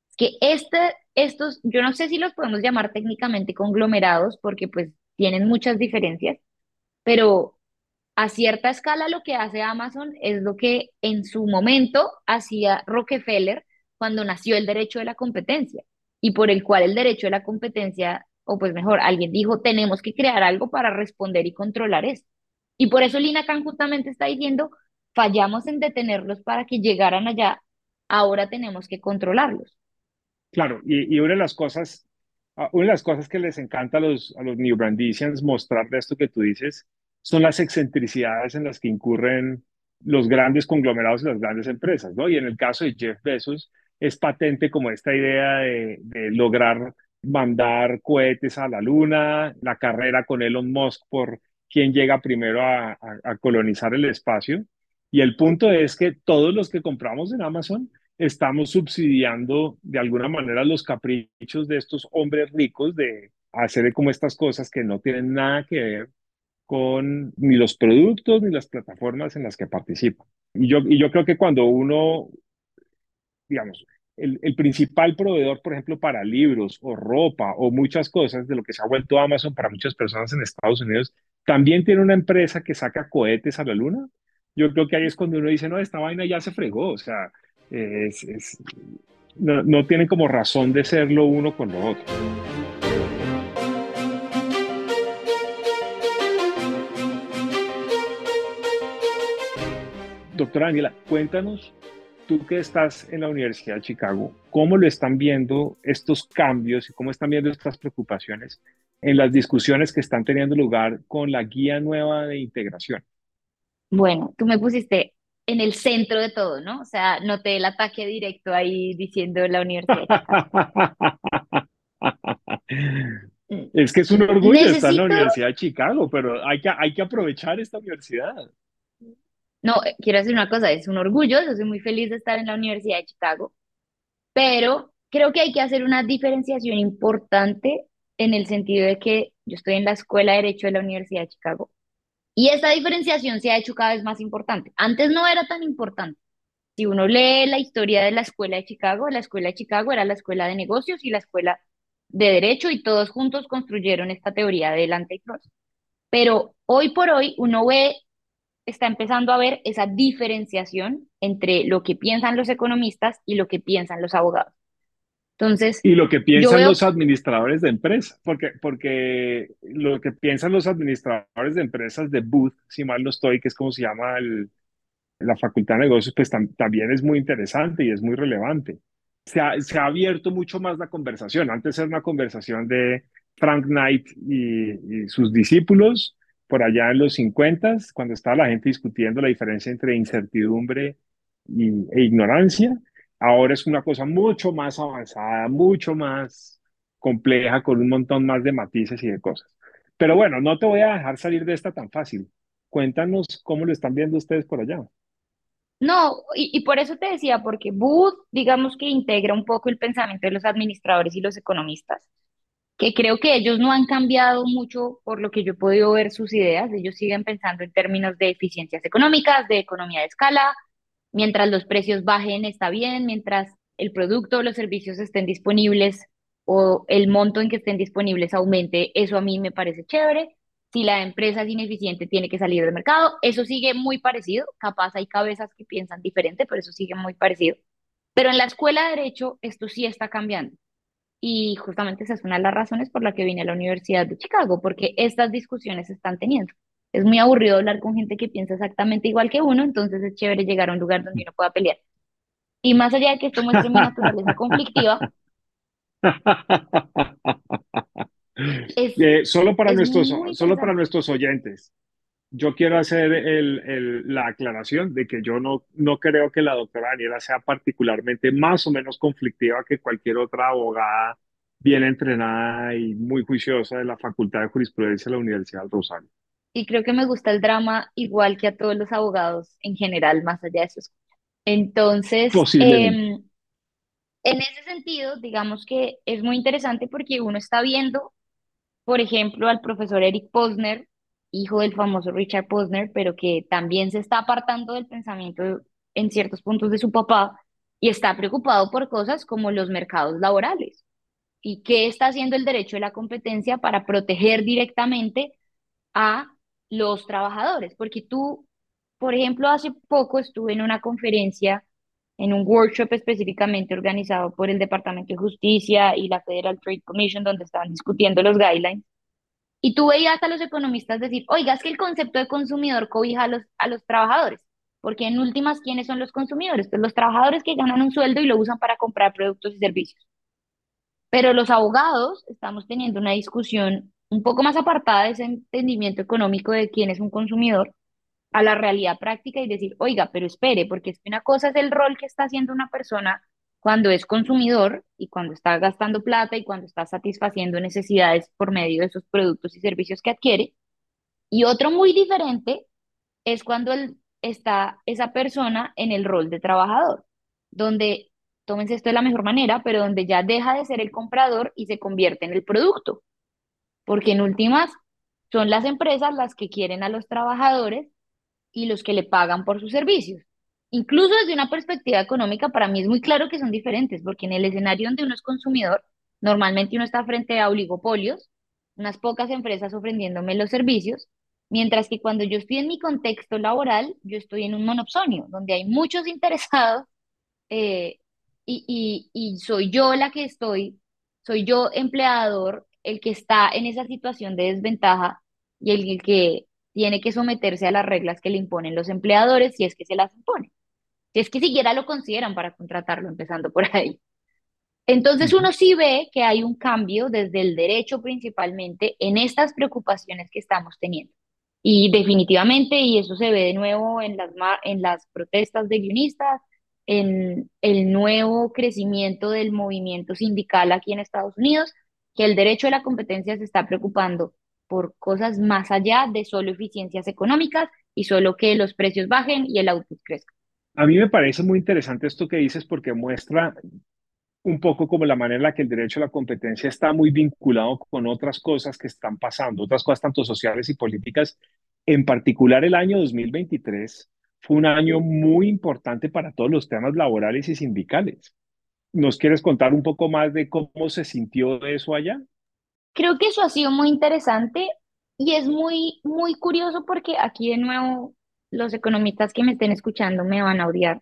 Es que este, estos, yo no sé si los podemos llamar técnicamente conglomerados porque pues tienen muchas diferencias, pero a cierta escala lo que hace Amazon es lo que en su momento hacía Rockefeller cuando nació el derecho de la competencia y por el cual el derecho de la competencia, o pues mejor, alguien dijo, tenemos que crear algo para responder y controlar esto. Y por eso Lina Khan justamente está diciendo, fallamos en detenerlos para que llegaran allá, ahora tenemos que controlarlos. Claro, y, una de las cosas, ah, una de las cosas que les encanta a los, a los New Brandicians mostrar de esto que tú dices, son las excentricidades en las que incurren los grandes conglomerados y las grandes empresas, ¿no? Y en el caso de Jeff Bezos, es patente como esta idea de, lograr mandar cohetes a la luna, la carrera con Elon Musk por quién llega primero a, colonizar el espacio. Y el punto es que todos los que compramos en Amazon estamos subsidiando de alguna manera los caprichos de estos hombres ricos de hacer como estas cosas que no tienen nada que ver con ni los productos ni las plataformas en las que participa. Y yo, y yo creo que cuando uno, digamos, el, principal proveedor, por ejemplo, para libros o ropa o muchas cosas de lo que se ha vuelto Amazon para muchas personas en Estados Unidos, también tiene una empresa que saca cohetes a la luna. Yo creo que ahí es cuando uno dice, no, esta vaina ya se fregó, o sea, no, no tiene como razón de serlo uno con lo otro. Doctora Daniela, cuéntanos, tú que estás en la Universidad de Chicago, ¿cómo lo están viendo estos cambios y cómo están viendo estas preocupaciones en las discusiones que están teniendo lugar con la guía nueva de integración? Bueno, tú me pusiste en el centro de todo, ¿no? O sea, noté el ataque directo ahí diciendo la Universidad de Chicago. Es que es un orgullo estar en la Necesito, Universidad de Chicago, pero hay que, hay que aprovechar esta universidad. No, eh, quiero decir una cosa, es un orgullo, yo soy muy feliz de estar en la Universidad de Chicago, pero creo que hay que hacer una diferenciación importante en el sentido de que yo estoy en la Escuela de Derecho de la Universidad de Chicago y esta diferenciación se ha hecho cada vez más importante. Antes no era tan importante. Si uno lee la historia de la Escuela de Chicago, la Escuela de Chicago era la Escuela de Negocios y la Escuela de Derecho y todos juntos construyeron esta teoría del antitrust. Pero hoy por hoy uno ve, está empezando a ver esa diferenciación entre lo que piensan los economistas y lo que piensan los abogados. Entonces, Y lo que piensan veo, los administradores de empresas, porque, porque lo que piensan los administradores de empresas de Booth, si mal no estoy, que es como se llama el, la Facultad de Negocios, pues tam- también es muy interesante y es muy relevante. Se ha, se ha abierto mucho más la conversación. Antes era una conversación de Frank Knight y, y sus discípulos por allá en los 50, cuando estaba la gente discutiendo la diferencia entre incertidumbre y- e ignorancia. Ahora es una cosa mucho más avanzada, mucho más compleja, con un montón más de matices y de cosas. Pero bueno, no te voy a dejar salir de esta tan fácil. Cuéntanos cómo lo están viendo ustedes por allá. no, y, y por eso te decía, porque Booth, digamos que integra un poco el pensamiento de los administradores y los economistas. Que creo que ellos no han cambiado mucho por lo que yo he podido ver sus ideas. Ellos siguen pensando en términos de eficiencias económicas, de economía de escala. Mientras los precios bajen, está bien. Mientras el producto o los servicios estén disponibles o el monto en que estén disponibles aumente, eso a mí me parece chévere. Si la empresa es ineficiente, tiene que salir del mercado. Eso sigue muy parecido. Capaz hay cabezas que piensan diferente, pero eso sigue muy parecido. Pero en la escuela de derecho, esto sí está cambiando. Y justamente esa es una de las razones por la que vine a la Universidad de Chicago, porque estas discusiones se están teniendo. Es muy aburrido hablar con gente que piensa exactamente igual que uno, entonces es chévere llegar a un lugar donde uno pueda pelear. Y más allá de que esto muestre mi naturaleza conflictiva, [laughs] es, Eh, solo para es nuestros, solo para nuestros oyentes, yo quiero hacer el, el- la aclaración de que yo no, no creo que la doctora Daniela sea particularmente más o menos conflictiva que cualquier otra abogada bien entrenada y muy juiciosa de la Facultad de Jurisprudencia de la Universidad del Rosario. Y creo que me gusta el drama igual que a todos los abogados en general, más allá de eso. Entonces, Posiblemente. em, en ese sentido, digamos que es muy interesante porque uno está viendo por ejemplo, al profesor Eric Posner, hijo del famoso Richard Posner, pero que también se está apartando del pensamiento en ciertos puntos de su papá y está preocupado por cosas como los mercados laborales y qué está haciendo el derecho de la competencia para proteger directamente a los trabajadores. Porque tú, por ejemplo, hace poco estuve en una conferencia, en un workshop específicamente organizado por el Departamento de Justicia y la Federal Trade Commission, donde estaban discutiendo los guidelines. Y tú veías a los economistas decir, oiga, es que el concepto de consumidor cobija a los, a los trabajadores, porque en últimas, ¿quiénes son los consumidores? Pues los trabajadores que ganan un sueldo y lo usan para comprar productos y servicios. Pero los abogados estamos teniendo una discusión un poco más apartada de ese entendimiento económico de quién es un consumidor a la realidad práctica y decir, oiga, pero espere, porque es que una cosa es el rol que está haciendo una persona cuando es consumidor y cuando está gastando plata y cuando está satisfaciendo necesidades por medio de esos productos y servicios que adquiere. Y otro muy diferente es cuando el- está esa persona en el rol de trabajador, donde, tómense esto de la mejor manera, pero donde ya deja de ser el comprador y se convierte en el producto, porque en últimas son las empresas las que quieren a los trabajadores y los que le pagan por sus servicios. Incluso desde una perspectiva económica, para mí es muy claro que son diferentes, porque en el escenario donde uno es consumidor, normalmente uno está frente a oligopolios, unas pocas empresas ofreciéndome los servicios, mientras que cuando yo estoy en mi contexto laboral, yo estoy en un monopsonio, donde hay muchos interesados eh, y, y, y soy yo la que estoy, soy yo empleador, el que está en esa situación de desventaja y el, el que tiene que someterse a las reglas que le imponen los empleadores si es que se las imponen, si es que siquiera lo consideran para contratarlo, empezando por ahí. Entonces uno sí ve que hay un cambio desde el derecho principalmente en estas preocupaciones que estamos teniendo. Y definitivamente, y eso se ve de nuevo en las, en las protestas de guionistas, en el nuevo crecimiento del movimiento sindical aquí en Estados Unidos, que el derecho de la competencia se está preocupando por cosas más allá de solo eficiencias económicas y solo que los precios bajen y el output crezca. A mí me parece muy interesante esto que dices porque muestra un poco como la manera en la que el derecho a la competencia está muy vinculado con otras cosas que están pasando, otras cosas tanto sociales y políticas. En particular, el año 2023 fue un año muy importante para todos los temas laborales y sindicales. ¿Nos quieres contar un poco más de cómo se sintió eso allá? Creo que eso ha sido muy interesante y es muy, muy curioso porque aquí de nuevo los economistas que me estén escuchando me van a odiar,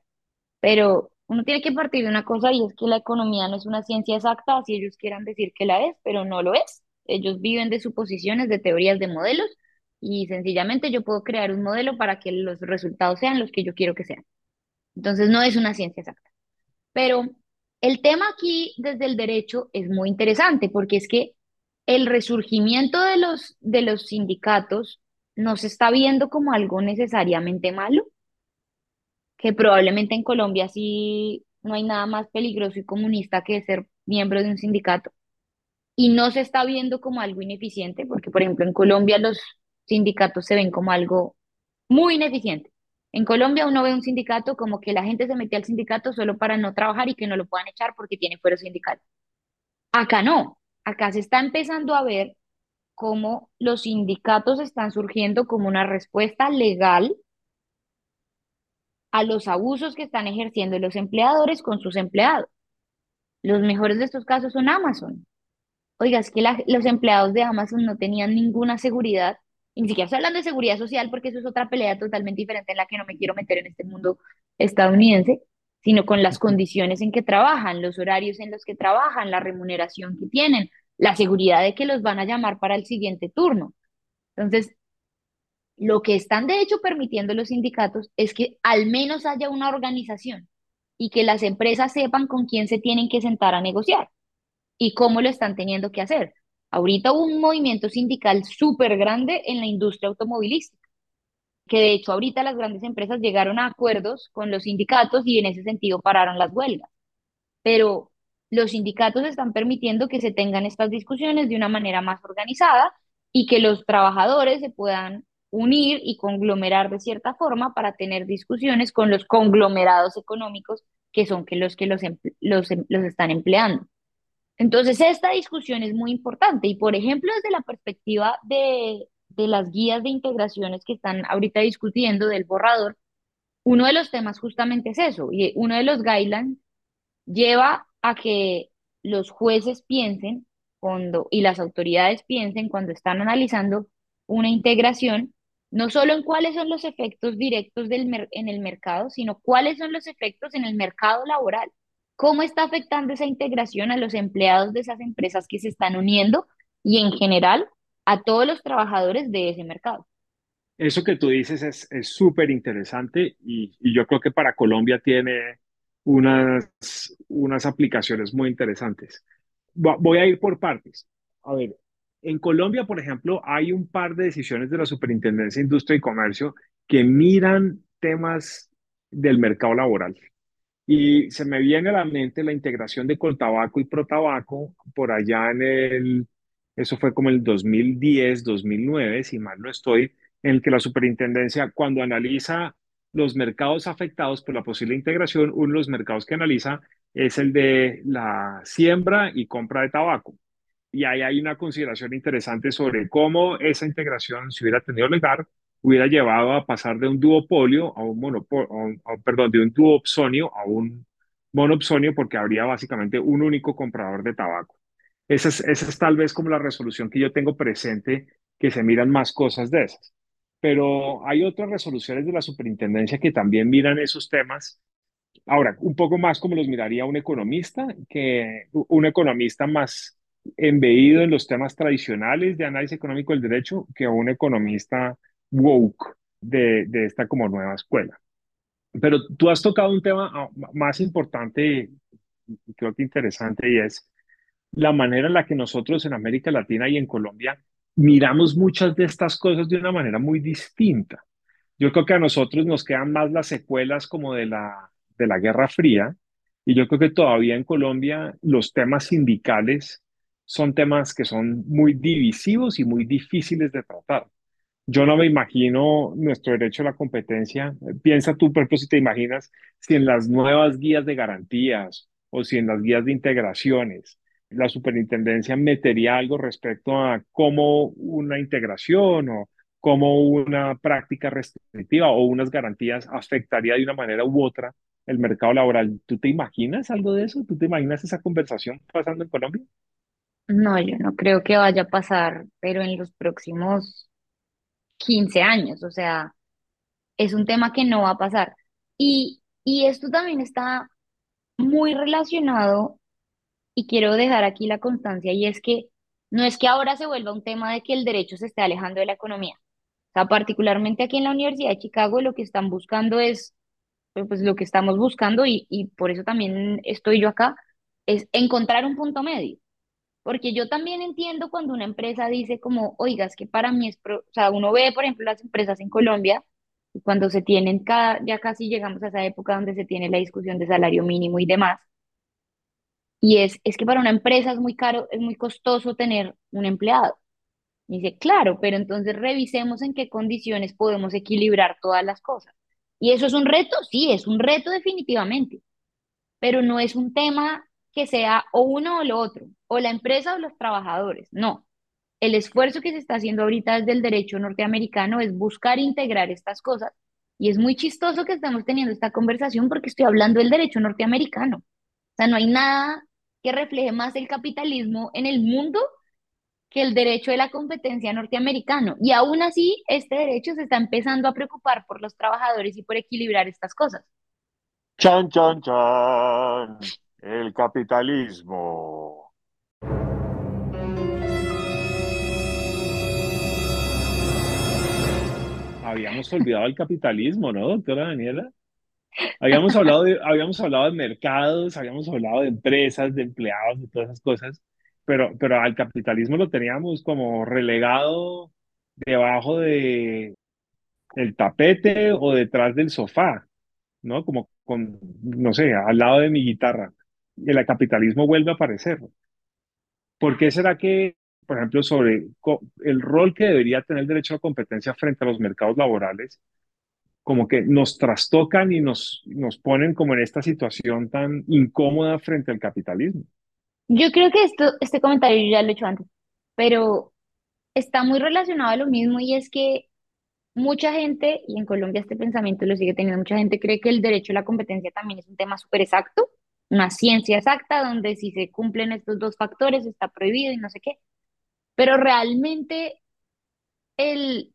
pero uno tiene que partir de una cosa y es que la economía no es una ciencia exacta, así ellos quieran decir que la es, pero no lo es. Ellos viven de suposiciones, de teorías, de modelos y sencillamente yo puedo crear un modelo para que los resultados sean los que yo quiero que sean. Entonces no es una ciencia exacta. Pero el tema aquí desde el derecho es muy interesante porque es que el resurgimiento de los, de los sindicatos no se está viendo como algo necesariamente malo, que probablemente en Colombia sí no hay nada más peligroso y comunista que ser miembro de un sindicato, y no se está viendo como algo ineficiente, porque por ejemplo en Colombia los sindicatos se ven como algo muy ineficiente. En Colombia uno ve un sindicato como que la gente se mete al sindicato solo para no trabajar y que no lo puedan echar porque tiene fuero sindical. Acá no, acá se está empezando a ver cómo los sindicatos están surgiendo como una respuesta legal a los abusos que están ejerciendo los empleadores con sus empleados. Los mejores de estos casos son Amazon. Oiga, es que los empleados de Amazon no tenían ninguna seguridad, ni siquiera estoy hablando de seguridad social porque eso es otra pelea totalmente diferente en la que no me quiero meter en este mundo estadounidense, sino con las condiciones en que trabajan, los horarios en los que trabajan, la remuneración que tienen, la seguridad de que los van a llamar para el siguiente turno. Entonces, lo que están de hecho permitiendo los sindicatos es que al menos haya una organización y que las empresas sepan con quién se tienen que sentar a negociar y cómo lo están teniendo que hacer. Ahorita hubo un movimiento sindical súper grande en la industria automovilística, que de hecho ahorita las grandes empresas llegaron a acuerdos con los sindicatos y en ese sentido pararon las huelgas. Pero los sindicatos están permitiendo que se tengan estas discusiones de una manera más organizada y que los trabajadores se puedan unir y conglomerar de cierta forma para tener discusiones con los conglomerados económicos que son que los que los, emple- los, em- los están empleando. Entonces, esta discusión es muy importante y, por ejemplo, desde la perspectiva de, de las guías de integraciones que están ahorita discutiendo del borrador, uno de los temas justamente es eso, y uno de los guidelines lleva a que los jueces piensen cuando, y las autoridades piensen cuando están analizando una integración, no solo en cuáles son los efectos directos del en el mercado, sino cuáles son los efectos en el mercado laboral. ¿Cómo está afectando esa integración a los empleados de esas empresas que se están uniendo y en general a todos los trabajadores de ese mercado? Eso que tú dices es es súper interesante y, y yo creo que para Colombia tiene unas, unas aplicaciones muy interesantes. Voy a ir por partes. A ver, en Colombia, por ejemplo, hay un par de decisiones de la Superintendencia de Industria y Comercio que miran temas del mercado laboral. Y se me viene a la mente la integración de Coltabaco y Protabaco por allá en el, eso fue como el 2010, 2009, si mal no estoy, en el que la superintendencia, cuando analiza los mercados afectados por la posible integración, uno de los mercados que analiza es el de la siembra y compra de tabaco. Y ahí hay una consideración interesante sobre cómo esa integración, si hubiera tenido lugar, hubiera llevado a pasar de un duopolio a un monopolio, perdón, de un duopsonio a un monopsonio, porque habría básicamente un único comprador de tabaco. Esa es, tal vez como la resolución que yo tengo presente, que se miran más cosas de esas. Pero hay otras resoluciones de la superintendencia que también miran esos temas Ahora, un poco más como los miraría un economista, que un economista más embeído en los temas tradicionales de análisis económico del derecho que un economista woke de, de esta como nueva escuela. Pero tú has tocado un tema ah, más importante, creo que interesante, y es la manera en la que nosotros en América Latina y en Colombia miramos muchas de estas cosas de una manera muy distinta. Yo creo que a nosotros nos quedan más las secuelas como de la, de la Guerra Fría y yo creo que todavía en Colombia los temas sindicales son temas que son muy divisivos y muy difíciles de tratar. Yo no me imagino nuestro derecho a la competencia. Piensa tú, por ejemplo, si te imaginas si en las nuevas guías de garantías o si en las guías de integraciones la superintendencia metería algo respecto a cómo una integración o cómo una práctica restrictiva o unas garantías afectaría de una manera u otra el mercado laboral. ¿Tú te imaginas algo de eso? ¿Tú te imaginas esa conversación pasando en Colombia? No, yo no creo que vaya a pasar, pero en los próximos 15 años, o sea, es un tema que no va a pasar. Y, y esto también está muy relacionado y quiero dejar aquí la constancia y es que no es que ahora se vuelva un tema de que el derecho se esté alejando de la economía. O sea, particularmente aquí en la Universidad de Chicago lo que están buscando es, pues pues, lo que estamos buscando y, y por eso también estoy yo acá, es encontrar un punto medio. Porque yo también entiendo cuando una empresa dice como, oiga, es que para mí es, pro-", o sea, uno ve, por ejemplo, las empresas en Colombia, y cuando se tienen, cada, ya casi llegamos a esa época donde se tiene la discusión de salario mínimo y demás, y es, es que para una empresa es muy caro, es muy costoso tener un empleado. Y dice, claro, pero entonces revisemos en qué condiciones podemos equilibrar todas las cosas. Y eso es un reto, sí, es un reto definitivamente, pero no es un tema que sea o uno o lo otro, o la empresa o los trabajadores, no. El esfuerzo que se está haciendo ahorita desde el derecho norteamericano es buscar integrar estas cosas. Y es muy chistoso que estemos teniendo esta conversación porque estoy hablando del derecho norteamericano. O sea, no hay nada que refleje más el capitalismo en el mundo que el derecho de la competencia norteamericano. Y aún así, este derecho se está empezando a preocupar por los trabajadores y por equilibrar estas cosas. Chan, chan, chan. El capitalismo. Habíamos olvidado el capitalismo, ¿no, doctora Daniela? Habíamos hablado de, habíamos hablado de mercados, habíamos hablado de empresas, de empleados, de todas esas cosas, pero, pero al capitalismo lo teníamos como relegado debajo de el tapete o detrás del sofá, ¿no? Como con, no sé, al lado de mi guitarra. El capitalismo vuelve a aparecer. ¿Por qué será que, por ejemplo, sobre el rol que debería tener el derecho a la competencia frente a los mercados laborales, como que nos trastocan y nos, nos ponen como en esta situación tan incómoda frente al capitalismo? Yo creo que esto, este comentario yo ya lo he hecho antes, pero está muy relacionado a lo mismo y es que mucha gente, y en Colombia este pensamiento lo sigue teniendo, mucha gente cree que el derecho a la competencia también es un tema súper exacto, una ciencia exacta donde si se cumplen estos dos factores está prohibido y no sé qué, pero realmente el,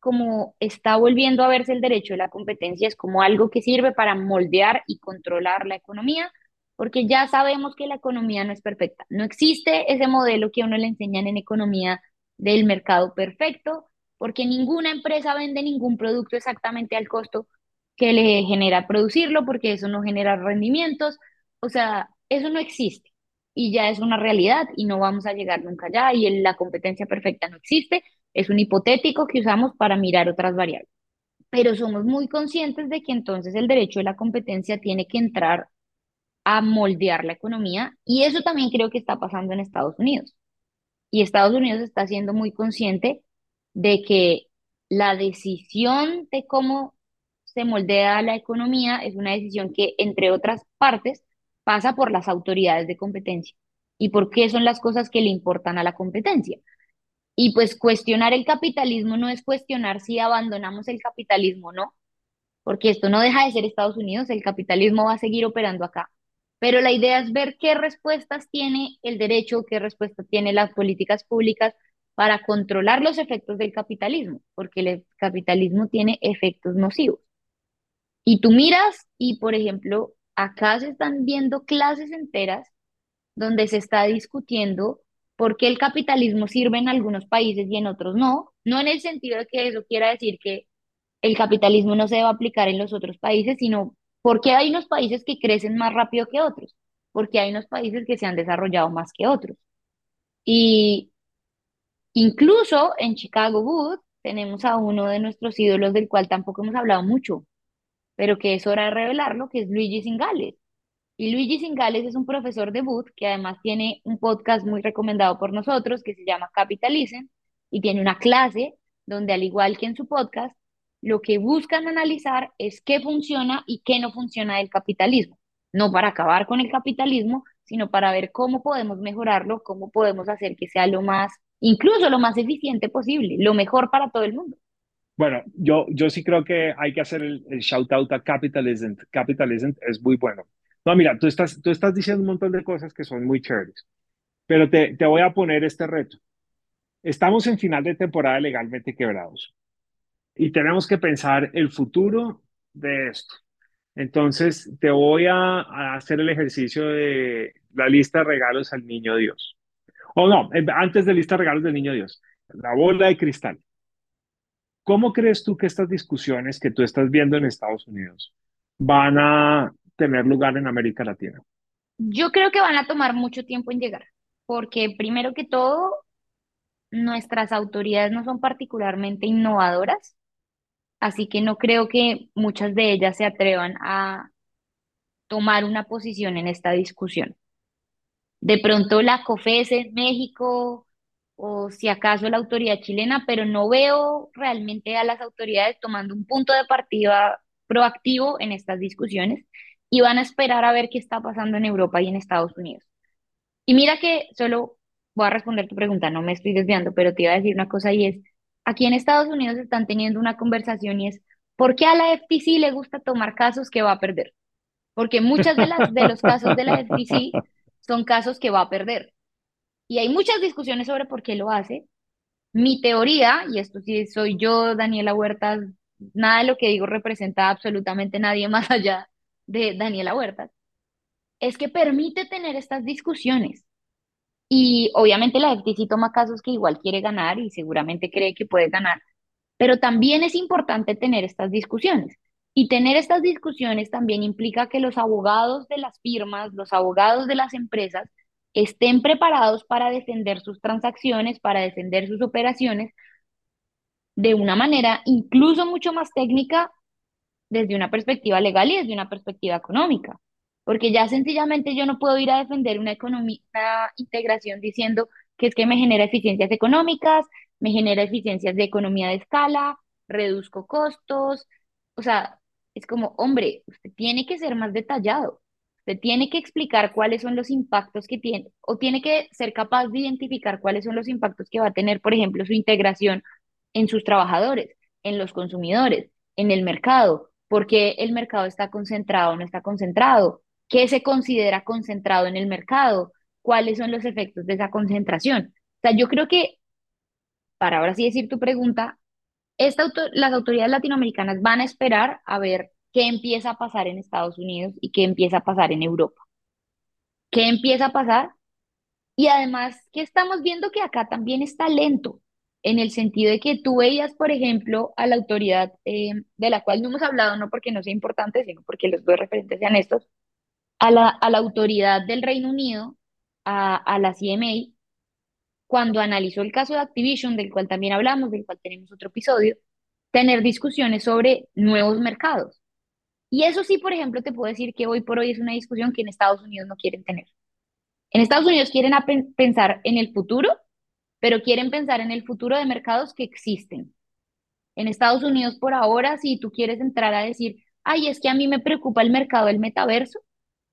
como está volviendo a verse el derecho de la competencia, es como algo que sirve para moldear y controlar la economía, porque ya sabemos que la economía no es perfecta. No existe ese modelo que a uno le enseñan en economía del mercado perfecto, porque ninguna empresa vende ningún producto exactamente al costo que le genera producirlo, porque eso no genera rendimientos. O sea, eso no existe y ya es una realidad y no vamos a llegar nunca allá y la competencia perfecta no existe es un hipotético que usamos para mirar otras variables. Pero somos muy conscientes de que entonces el derecho de la competencia tiene que entrar a moldear la economía y eso también creo que está pasando en Estados Unidos. Y Estados Unidos está siendo muy consciente de que la decisión de cómo se moldea la economía es una decisión que, entre otras partes, pasa por las autoridades de competencia. ¿Y por qué son las cosas que le importan a la competencia? Y pues cuestionar el capitalismo no es cuestionar si abandonamos el capitalismo o no, porque esto no deja de ser Estados Unidos, el capitalismo va a seguir operando acá. Pero la idea es ver qué respuestas tiene el derecho, qué respuestas tiene las políticas públicas para controlar los efectos del capitalismo, porque el capitalismo tiene efectos nocivos. Y tú miras y, por ejemplo, acá se están viendo clases enteras donde se está discutiendo por qué el capitalismo sirve en algunos países y en otros no, no en el sentido de que eso quiera decir que el capitalismo no se debe aplicar en los otros países, sino por qué hay unos países que crecen más rápido que otros, porque hay unos países que se han desarrollado más que otros. Y Incluso en Chicago Boot tenemos a uno de nuestros ídolos del cual tampoco hemos hablado mucho, pero que es hora de revelarlo, que es Luigi Singales. Y Luigi Singales es un profesor de Boot que además tiene un podcast muy recomendado por nosotros que se llama Capitalism y tiene una clase donde al igual que en su podcast, lo que buscan analizar es qué funciona y qué no funciona del capitalismo. No para acabar con el capitalismo, sino para ver cómo podemos mejorarlo, cómo podemos hacer que sea lo más, incluso lo más eficiente posible, lo mejor para todo el mundo. Bueno, yo, yo sí creo que hay que hacer el, el shout out a Capitalism. Capitalism es muy bueno. No, mira, tú estás, tú estás diciendo un montón de cosas que son muy chéveres, pero te, te voy a poner este reto. Estamos en final de temporada legalmente quebrados y tenemos que pensar el futuro de esto. Entonces, te voy a, hacer el ejercicio de la lista de regalos al niño Dios. O no, eh, antes de lista de regalos del niño Dios, la bola de cristal. ¿Cómo crees tú que estas discusiones que tú estás viendo en Estados Unidos van a tener lugar en América Latina? Yo creo que van a tomar mucho tiempo en llegar, porque primero que todo, nuestras autoridades no son particularmente innovadoras, así que no creo que muchas de ellas se atrevan a tomar una posición en esta discusión. De pronto la COFES en México o si acaso la autoridad chilena, pero no veo realmente a las autoridades tomando un punto de partida proactivo en estas discusiones y van a esperar a ver qué está pasando en Europa y en Estados Unidos. Y mira que solo voy a responder tu pregunta, no me estoy desviando, pero te iba a decir una cosa y es, aquí en Estados Unidos están teniendo una conversación y es, ¿por qué a la FTC le gusta tomar casos que va a perder? Porque muchas de las de los casos de la FTC son casos que va a perder. Y hay muchas discusiones sobre por qué lo hace. Mi teoría, y esto sí soy yo, Daniela Huertas, nada de lo que digo representa absolutamente nadie [laughs] más allá de Daniela Huertas, es que permite tener estas discusiones. Y obviamente la FTC toma casos que igual quiere ganar y seguramente cree que puede ganar, pero también es importante tener estas discusiones. Y tener estas discusiones también implica que los abogados de las firmas, los abogados de las empresas, estén preparados para defender sus transacciones, para defender sus operaciones de una manera incluso mucho más técnica desde una perspectiva legal y desde una perspectiva económica. Porque ya sencillamente yo no puedo ir a defender una, economía, una integración diciendo que es que me genera eficiencias económicas, me genera eficiencias de economía de escala, reduzco costos. O sea, es como, hombre, usted tiene que ser más detallado. Usted tiene que explicar cuáles son los impactos que tiene, o tiene que ser capaz de identificar cuáles son los impactos que va a tener, por ejemplo, su integración en sus trabajadores, en los consumidores, en el mercado, porque el mercado está concentrado o no está concentrado, qué se considera concentrado en el mercado, cuáles son los efectos de esa concentración. O sea, yo creo que, para ahora sí decir tu pregunta, las autoridades latinoamericanas van a esperar a ver qué empieza a pasar en Estados Unidos y qué empieza a pasar en Europa. ¿Qué empieza a pasar? Y además que estamos viendo que acá también está lento, en el sentido de que tú veías, por ejemplo, a la autoridad eh, de la cual no hemos hablado, no porque no sea importante, sino porque los dos referentes sean estos, a la, a la autoridad del Reino Unido, a, a la CMA, cuando analizó el caso de Activision, del cual también hablamos, del cual tenemos otro episodio, tener discusiones sobre nuevos mercados. Y eso sí, por ejemplo, te puedo decir que hoy por hoy es una discusión que en Estados Unidos no quieren tener. En Estados Unidos quieren pensar en el futuro, pero quieren pensar en el futuro de mercados que existen. En Estados Unidos, por ahora, si tú quieres entrar a decir, ay, es que a mí me preocupa el mercado del metaverso,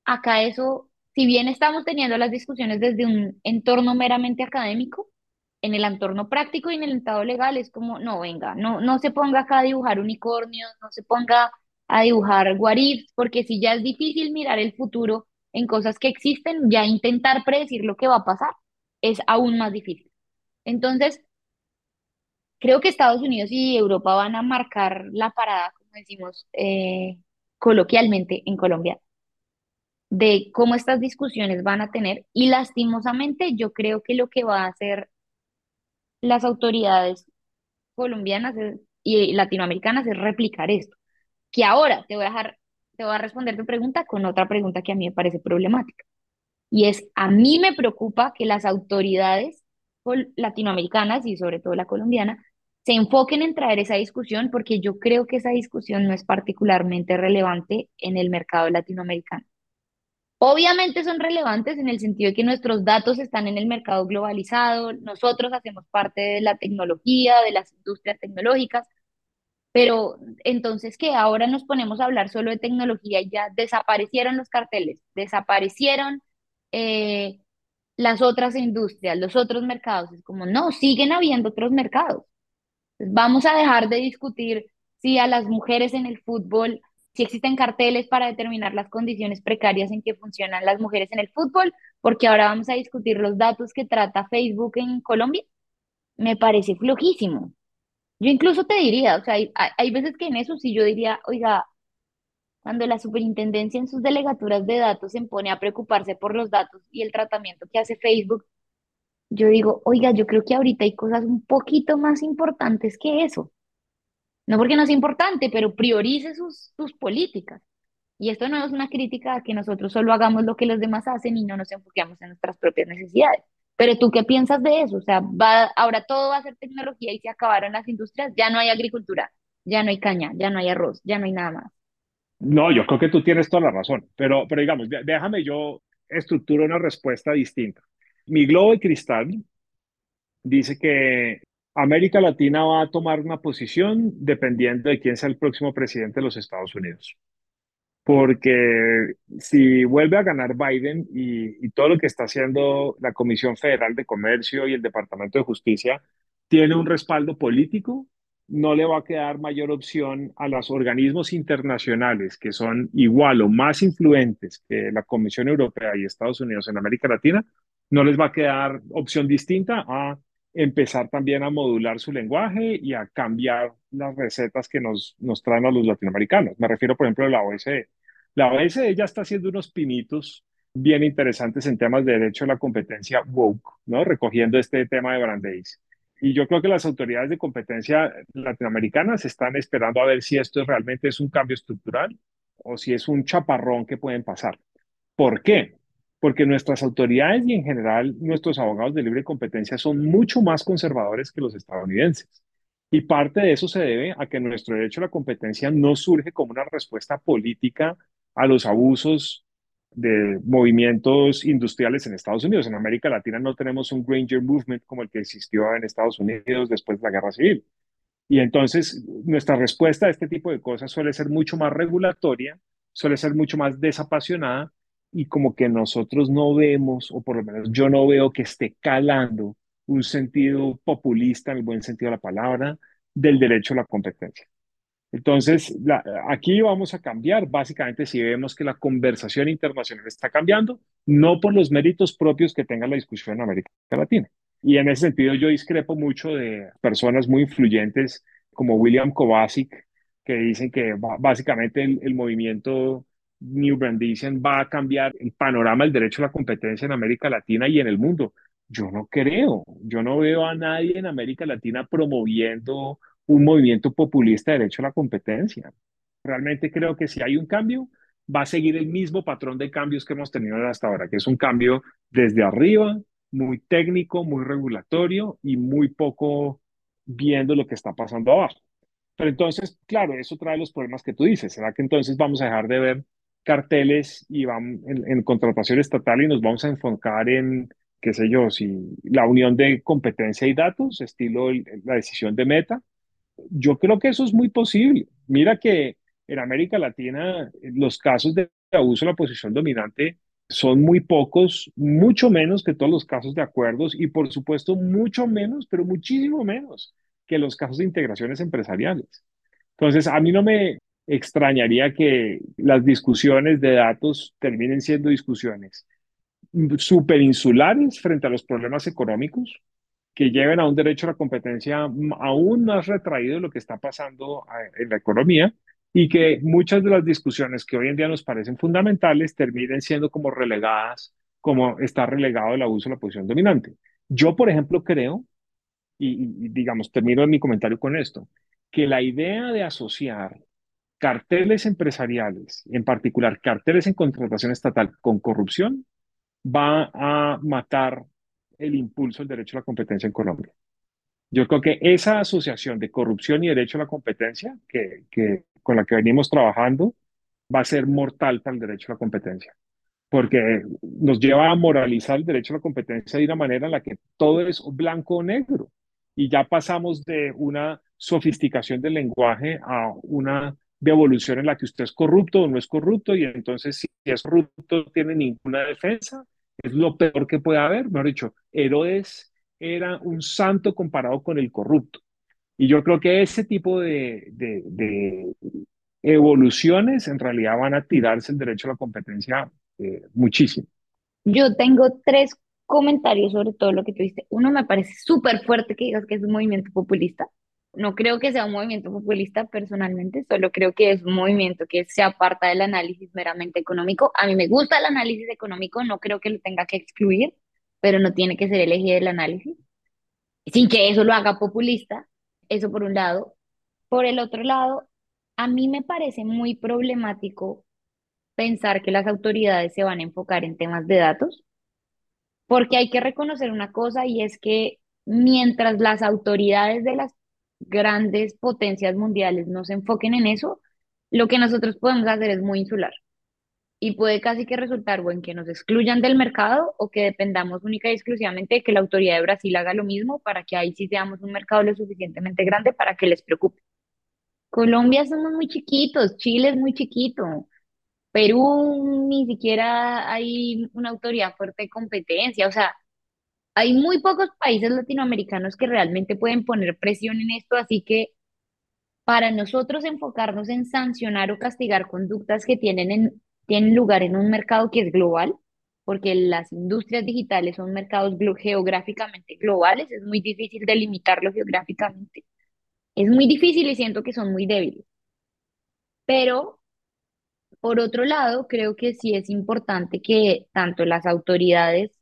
acá eso, si bien estamos teniendo las discusiones desde un entorno meramente académico, en el entorno práctico y en el entorno legal es como, no, venga, no, no se ponga acá a dibujar unicornios, no se ponga a dibujar what porque si ya es difícil mirar el futuro en cosas que existen, ya intentar predecir lo que va a pasar es aún más difícil. Entonces, creo que Estados Unidos y Europa van a marcar la parada, como decimos eh, coloquialmente en Colombia, de cómo estas discusiones van a tener y lastimosamente yo creo que lo que va a hacer las autoridades colombianas y latinoamericanas es replicar esto. Que ahora te voy a dejar, te voy a responder tu pregunta con otra pregunta que a mí me parece problemática. Y es, a mí me preocupa que las autoridades latinoamericanas y sobre todo la colombiana se enfoquen en traer esa discusión porque yo creo que esa discusión no es particularmente relevante en el mercado latinoamericano. Obviamente son relevantes en el sentido de que nuestros datos están en el mercado globalizado, nosotros hacemos parte de la tecnología, de las industrias tecnológicas, pero entonces que ahora nos ponemos a hablar solo de tecnología y ya desaparecieron los carteles, desaparecieron eh, las otras industrias, los otros mercados. Es como, no, siguen habiendo otros mercados. Vamos a dejar de discutir si a las mujeres en el fútbol, si existen carteles para determinar las condiciones precarias en que funcionan las mujeres en el fútbol, porque ahora vamos a discutir los datos que trata Facebook en Colombia. Me parece flojísimo. Yo incluso te diría, o sea, hay, hay veces que en eso sí yo diría, oiga, cuando la superintendencia en sus delegaturas de datos se pone a preocuparse por los datos y el tratamiento que hace Facebook, yo digo, oiga, yo creo que ahorita hay cosas un poquito más importantes que eso. No porque no es importante, pero priorice sus, sus políticas. Y esto no es una crítica a que nosotros solo hagamos lo que los demás hacen y no nos enfoquemos en nuestras propias necesidades. Pero tú qué piensas de eso? O sea, va, ahora todo va a ser tecnología y se acabaron las industrias, ya no hay agricultura, ya no hay caña, ya no hay arroz, ya no hay nada más. No, yo creo que tú tienes toda la razón, pero, pero digamos, déjame yo estructuro una respuesta distinta. Mi globo de cristal dice que América Latina va a tomar una posición dependiendo de quién sea el próximo presidente de los Estados Unidos. Porque si vuelve a ganar Biden y, y todo lo que está haciendo la Comisión Federal de Comercio y el Departamento de Justicia tiene un respaldo político, no le va a quedar mayor opción a los organismos internacionales que son igual o más influentes que la Comisión Europea y Estados Unidos en América Latina no les va a quedar opción distinta a empezar también a modular su lenguaje y a cambiar las recetas que nos, nos traen a los latinoamericanos. Me refiero, por ejemplo, a la OSCE. La OSCE ya está haciendo unos pinitos bien interesantes en temas de derecho a la competencia woke, ¿no? Recogiendo este tema de Brandeis. Y yo creo que las autoridades de competencia latinoamericanas están esperando a ver si esto realmente es un cambio estructural o si es un chaparrón que pueden pasar. ¿Por qué? porque nuestras autoridades y en general nuestros abogados de libre competencia son mucho más conservadores que los estadounidenses. Y parte de eso se debe a que nuestro derecho a la competencia no surge como una respuesta política a los abusos de movimientos industriales en Estados Unidos. En América Latina no tenemos un Granger Movement como el que existió en Estados Unidos después de la Guerra Civil. Y entonces nuestra respuesta a este tipo de cosas suele ser mucho más regulatoria, suele ser mucho más desapasionada y como que nosotros no vemos, o por lo menos yo no veo que esté calando un sentido populista, en el buen sentido de la palabra, del derecho a la competencia. Entonces, aquí vamos a cambiar, básicamente, si vemos que la conversación internacional está cambiando, no por los méritos propios que tenga la discusión en América Latina. Y en ese sentido, yo discrepo mucho de personas muy influyentes como William Kovacic, que dicen que básicamente el, movimiento New Brandisian va a cambiar el panorama del derecho a la competencia en América Latina y en el mundo. Yo no creo, yo no veo a nadie en América Latina promoviendo un movimiento populista de derecho a la competencia. Realmente creo que si hay un cambio, va a seguir el mismo patrón de cambios que hemos tenido hasta ahora, que es un cambio desde arriba, muy técnico, muy regulatorio y muy poco viendo lo que está pasando abajo. Pero entonces, claro, eso trae los problemas que tú dices. ¿Será que entonces vamos a dejar de ver carteles y vamos en, contratación estatal y nos vamos a enfocar en, qué sé yo, si la unión de competencia y datos, estilo la decisión de meta. Yo creo que eso es muy posible. Mira que en América Latina los casos de abuso de la posición dominante son muy pocos, mucho menos que todos los casos de acuerdos y por supuesto mucho menos, pero muchísimo menos que los casos de integraciones empresariales. Entonces, a mí no me, extrañaría que las discusiones de datos terminen siendo discusiones superinsulares frente a los problemas económicos que lleven a un derecho a la competencia aún más retraído de lo que está pasando en la economía y que muchas de las discusiones que hoy en día nos parecen fundamentales terminen siendo como relegadas, como está relegado el abuso de la posición dominante. Yo, por ejemplo, creo, y, y digamos, termino mi comentario con esto, que la idea de asociar carteles empresariales, en particular carteles en contratación estatal con corrupción, va a matar el impulso del derecho a la competencia en Colombia. Yo creo que esa asociación de corrupción y derecho a la competencia que, con la que venimos trabajando va a ser mortal para el derecho a la competencia, porque nos lleva a moralizar el derecho a la competencia de una manera en la que todo es blanco o negro y ya pasamos de una sofisticación del lenguaje a una devolución en la que usted es corrupto o no es corrupto y entonces si es corrupto tiene ninguna defensa, es lo peor que puede haber. Mejor dicho, Herodes era un santo comparado con el corrupto. Y yo creo que ese tipo de, de, evoluciones en realidad van a tirarse el derecho a la competencia eh, muchísimo. Yo tengo tres comentarios sobre todo lo que tú. Uno, me parece súper fuerte que digas que es un movimiento populista. No creo que sea un movimiento populista personalmente, solo creo que es un movimiento que se aparta del análisis meramente económico. A mí me gusta el análisis económico, no creo que lo tenga que excluir, pero no tiene que ser el eje del análisis, sin que eso lo haga populista. Eso por un lado. Por el otro lado, a mí me parece muy problemático pensar que las autoridades se van a enfocar en temas de datos, porque hay que reconocer una cosa y es que mientras las autoridades de las grandes potencias mundiales no se enfoquen en eso, lo que nosotros podemos hacer es muy insular. Y puede casi que resultar o en que nos excluyan del mercado o que dependamos única y exclusivamente de que la autoridad de Brasil haga lo mismo para que ahí sí seamos un mercado lo suficientemente grande para que les preocupe. Colombia somos muy chiquitos, Chile es muy chiquito, Perú ni siquiera hay una autoridad fuerte de competencia, o sea, hay muy pocos países latinoamericanos que realmente pueden poner presión en esto, así que para nosotros enfocarnos en sancionar o castigar conductas que tienen, tienen lugar en un mercado que es global, porque las industrias digitales son mercados geográficamente globales, es muy difícil delimitarlo geográficamente. Es muy difícil y siento que son muy débiles. Pero, por otro lado, creo que sí es importante que tanto las autoridades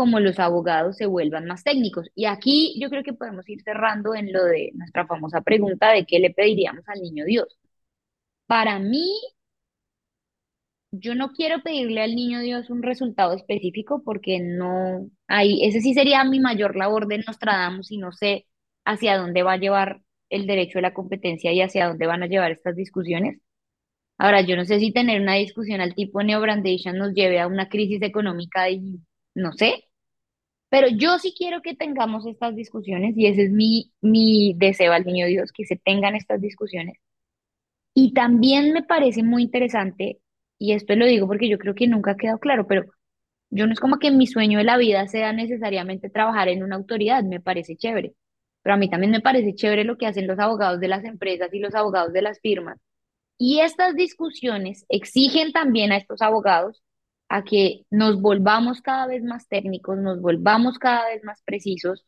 como los abogados se vuelvan más técnicos. Y aquí yo creo que podemos ir cerrando en lo de nuestra famosa pregunta de qué le pediríamos al niño Dios. Para mí, yo no quiero pedirle al niño Dios un resultado específico porque no hay, ese sí sería mi mayor labor de Nostradamus y no sé hacia dónde va a llevar el derecho de la competencia y hacia dónde van a llevar estas discusiones. Ahora, yo no sé si tener una discusión al tipo Neobrandation nos lleve a una crisis económica y no sé, pero yo sí quiero que tengamos estas discusiones y ese es mi, mi deseo al niño Dios, que se tengan estas discusiones. Y también me parece muy interesante, y esto lo digo porque yo creo que nunca ha quedado claro, pero yo no es como que mi sueño de la vida sea necesariamente trabajar en una autoridad, me parece chévere. Pero a mí también me parece chévere lo que hacen los abogados de las empresas y los abogados de las firmas. Y estas discusiones exigen también a estos abogados a que nos volvamos cada vez más técnicos, nos volvamos cada vez más precisos.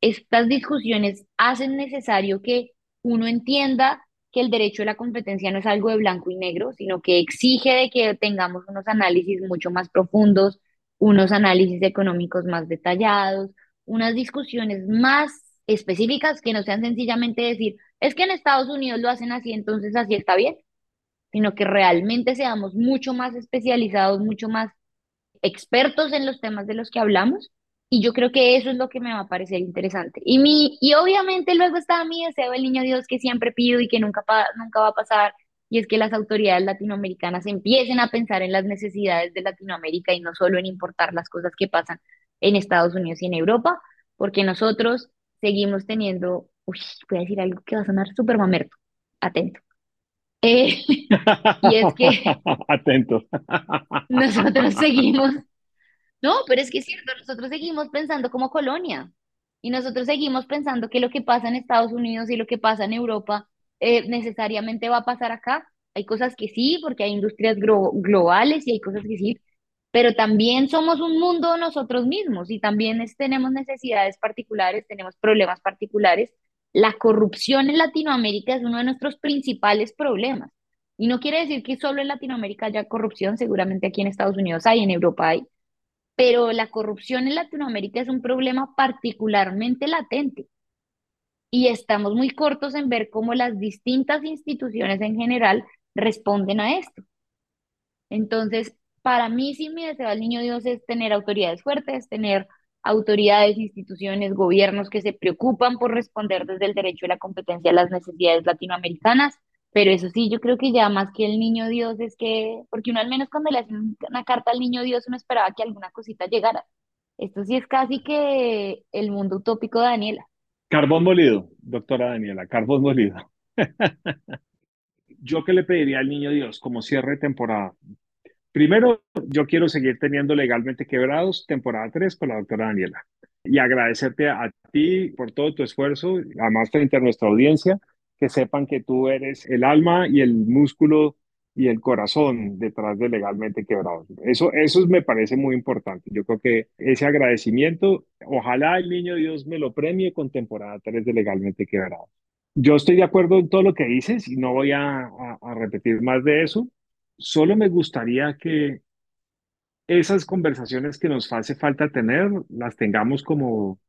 Estas discusiones hacen necesario que uno entienda que el derecho de la competencia no es algo de blanco y negro, sino que exige de que tengamos unos análisis mucho más profundos, unos análisis económicos más detallados, unas discusiones más específicas que no sean sencillamente decir, es que en Estados Unidos lo hacen así, entonces así está bien, sino que realmente seamos mucho más especializados, mucho más expertos en los temas de los que hablamos. Y yo creo que eso es lo que me va a parecer interesante. Y, mi, y obviamente luego está mi deseo del niño Dios que siempre pido y que nunca, nunca va a pasar, y es que las autoridades latinoamericanas empiecen a pensar en las necesidades de Latinoamérica y no solo en importar las cosas que pasan en Estados Unidos y en Europa, porque nosotros seguimos teniendo, uy, voy a decir algo que va a sonar súper mamerto, atento. Eh, [laughs] y es que [laughs] Atento. [laughs] nosotros seguimos, no, pero es que es cierto, nosotros seguimos pensando como colonia y nosotros seguimos pensando que lo que pasa en Estados Unidos y lo que pasa en Europa eh, necesariamente va a pasar acá. Hay cosas que sí, porque hay industrias globales y hay cosas que sí, pero también somos un mundo nosotros mismos y también tenemos necesidades particulares, tenemos problemas particulares. La corrupción en Latinoamérica es uno de nuestros principales problemas. Y no quiere decir que solo en Latinoamérica haya corrupción, seguramente aquí en Estados Unidos hay, en Europa hay, pero la corrupción en Latinoamérica es un problema particularmente latente. Y estamos muy cortos en ver cómo las distintas instituciones en general responden a esto. Entonces, para mí sí mi deseo al niño Dios es tener autoridades fuertes, tener autoridades, instituciones, gobiernos que se preocupan por responder desde el derecho a la competencia a las necesidades latinoamericanas, pero eso sí, yo creo que ya más que el niño Dios es que, porque uno al menos cuando le hacen una carta al niño Dios uno esperaba que alguna cosita llegara. Esto sí es casi que el mundo utópico de Daniela. Carbón molido, doctora Daniela, carbón molido. [laughs] Yo qué le pediría al niño Dios como cierre de temporada. Primero, yo quiero seguir teniendo legalmente quebrados temporada 3 con la doctora Daniela y agradecerte a ti por todo tu esfuerzo, además frente a nuestra audiencia, que sepan que tú eres el alma y el músculo y el corazón detrás de Legalmente Quebrados. Eso, eso me parece muy importante. Yo creo que ese agradecimiento, ojalá el niño Dios me lo premie con temporada 3 de Legalmente Quebrados. Yo estoy de acuerdo en todo lo que dices y no voy a, a repetir más de eso. Solo me gustaría que esas conversaciones que nos hace falta tener, las tengamos como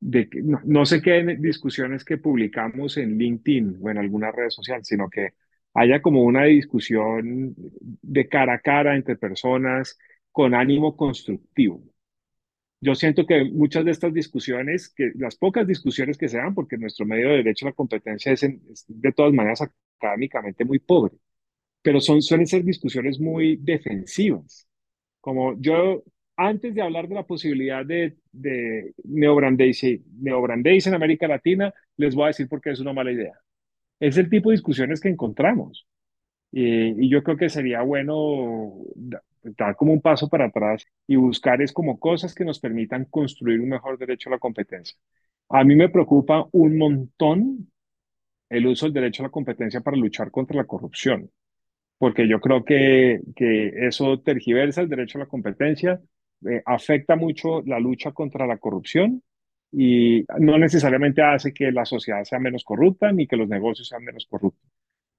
de no, no sé qué discusiones que publicamos en LinkedIn o en alguna red social, sino que haya como una discusión de cara a cara entre personas con ánimo constructivo. Yo siento que muchas de estas discusiones, que las pocas discusiones que se dan, porque nuestro medio de derecho a la competencia es de todas maneras académicamente muy pobre, pero son, suelen ser discusiones muy defensivas. Como yo antes de hablar de la posibilidad de, de neobrandeis, en América Latina, les voy a decir por qué es una mala idea. Es el tipo de discusiones que encontramos. Y, y yo creo que sería bueno dar como un paso para atrás y buscar es como cosas que nos permitan construir un mejor derecho a la competencia. A mí me preocupa un montón el uso del derecho a la competencia para luchar contra la corrupción, porque yo creo que, que eso tergiversa el derecho a la competencia, eh, afecta mucho la lucha contra la corrupción y no necesariamente hace que la sociedad sea menos corrupta ni que los negocios sean menos corruptos.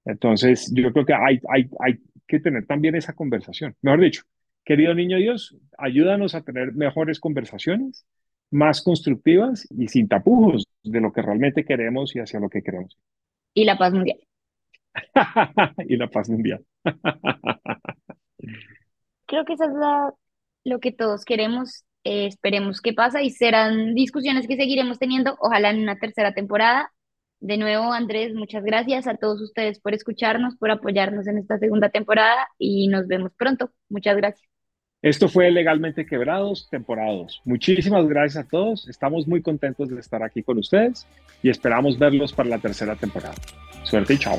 Entonces, yo creo que hay, hay, hay que tener también esa conversación. Mejor dicho, querido niño Dios, ayúdanos a tener mejores conversaciones, más constructivas y sin tapujos de lo que realmente queremos y hacia lo que queremos. Y la paz mundial. [laughs] y la paz mundial. [laughs] Creo que esa es la lo que todos queremos. Eh, esperemos qué pasa y serán discusiones que seguiremos teniendo, ojalá en una tercera temporada. De nuevo, Andrés, muchas gracias a todos ustedes por escucharnos, por apoyarnos en esta segunda temporada y nos vemos pronto. Muchas gracias. Esto fue Legalmente Quebrados, temporada 2. Muchísimas gracias a todos. Estamos muy contentos de estar aquí con ustedes y esperamos verlos para la tercera temporada. Suerte e tchau.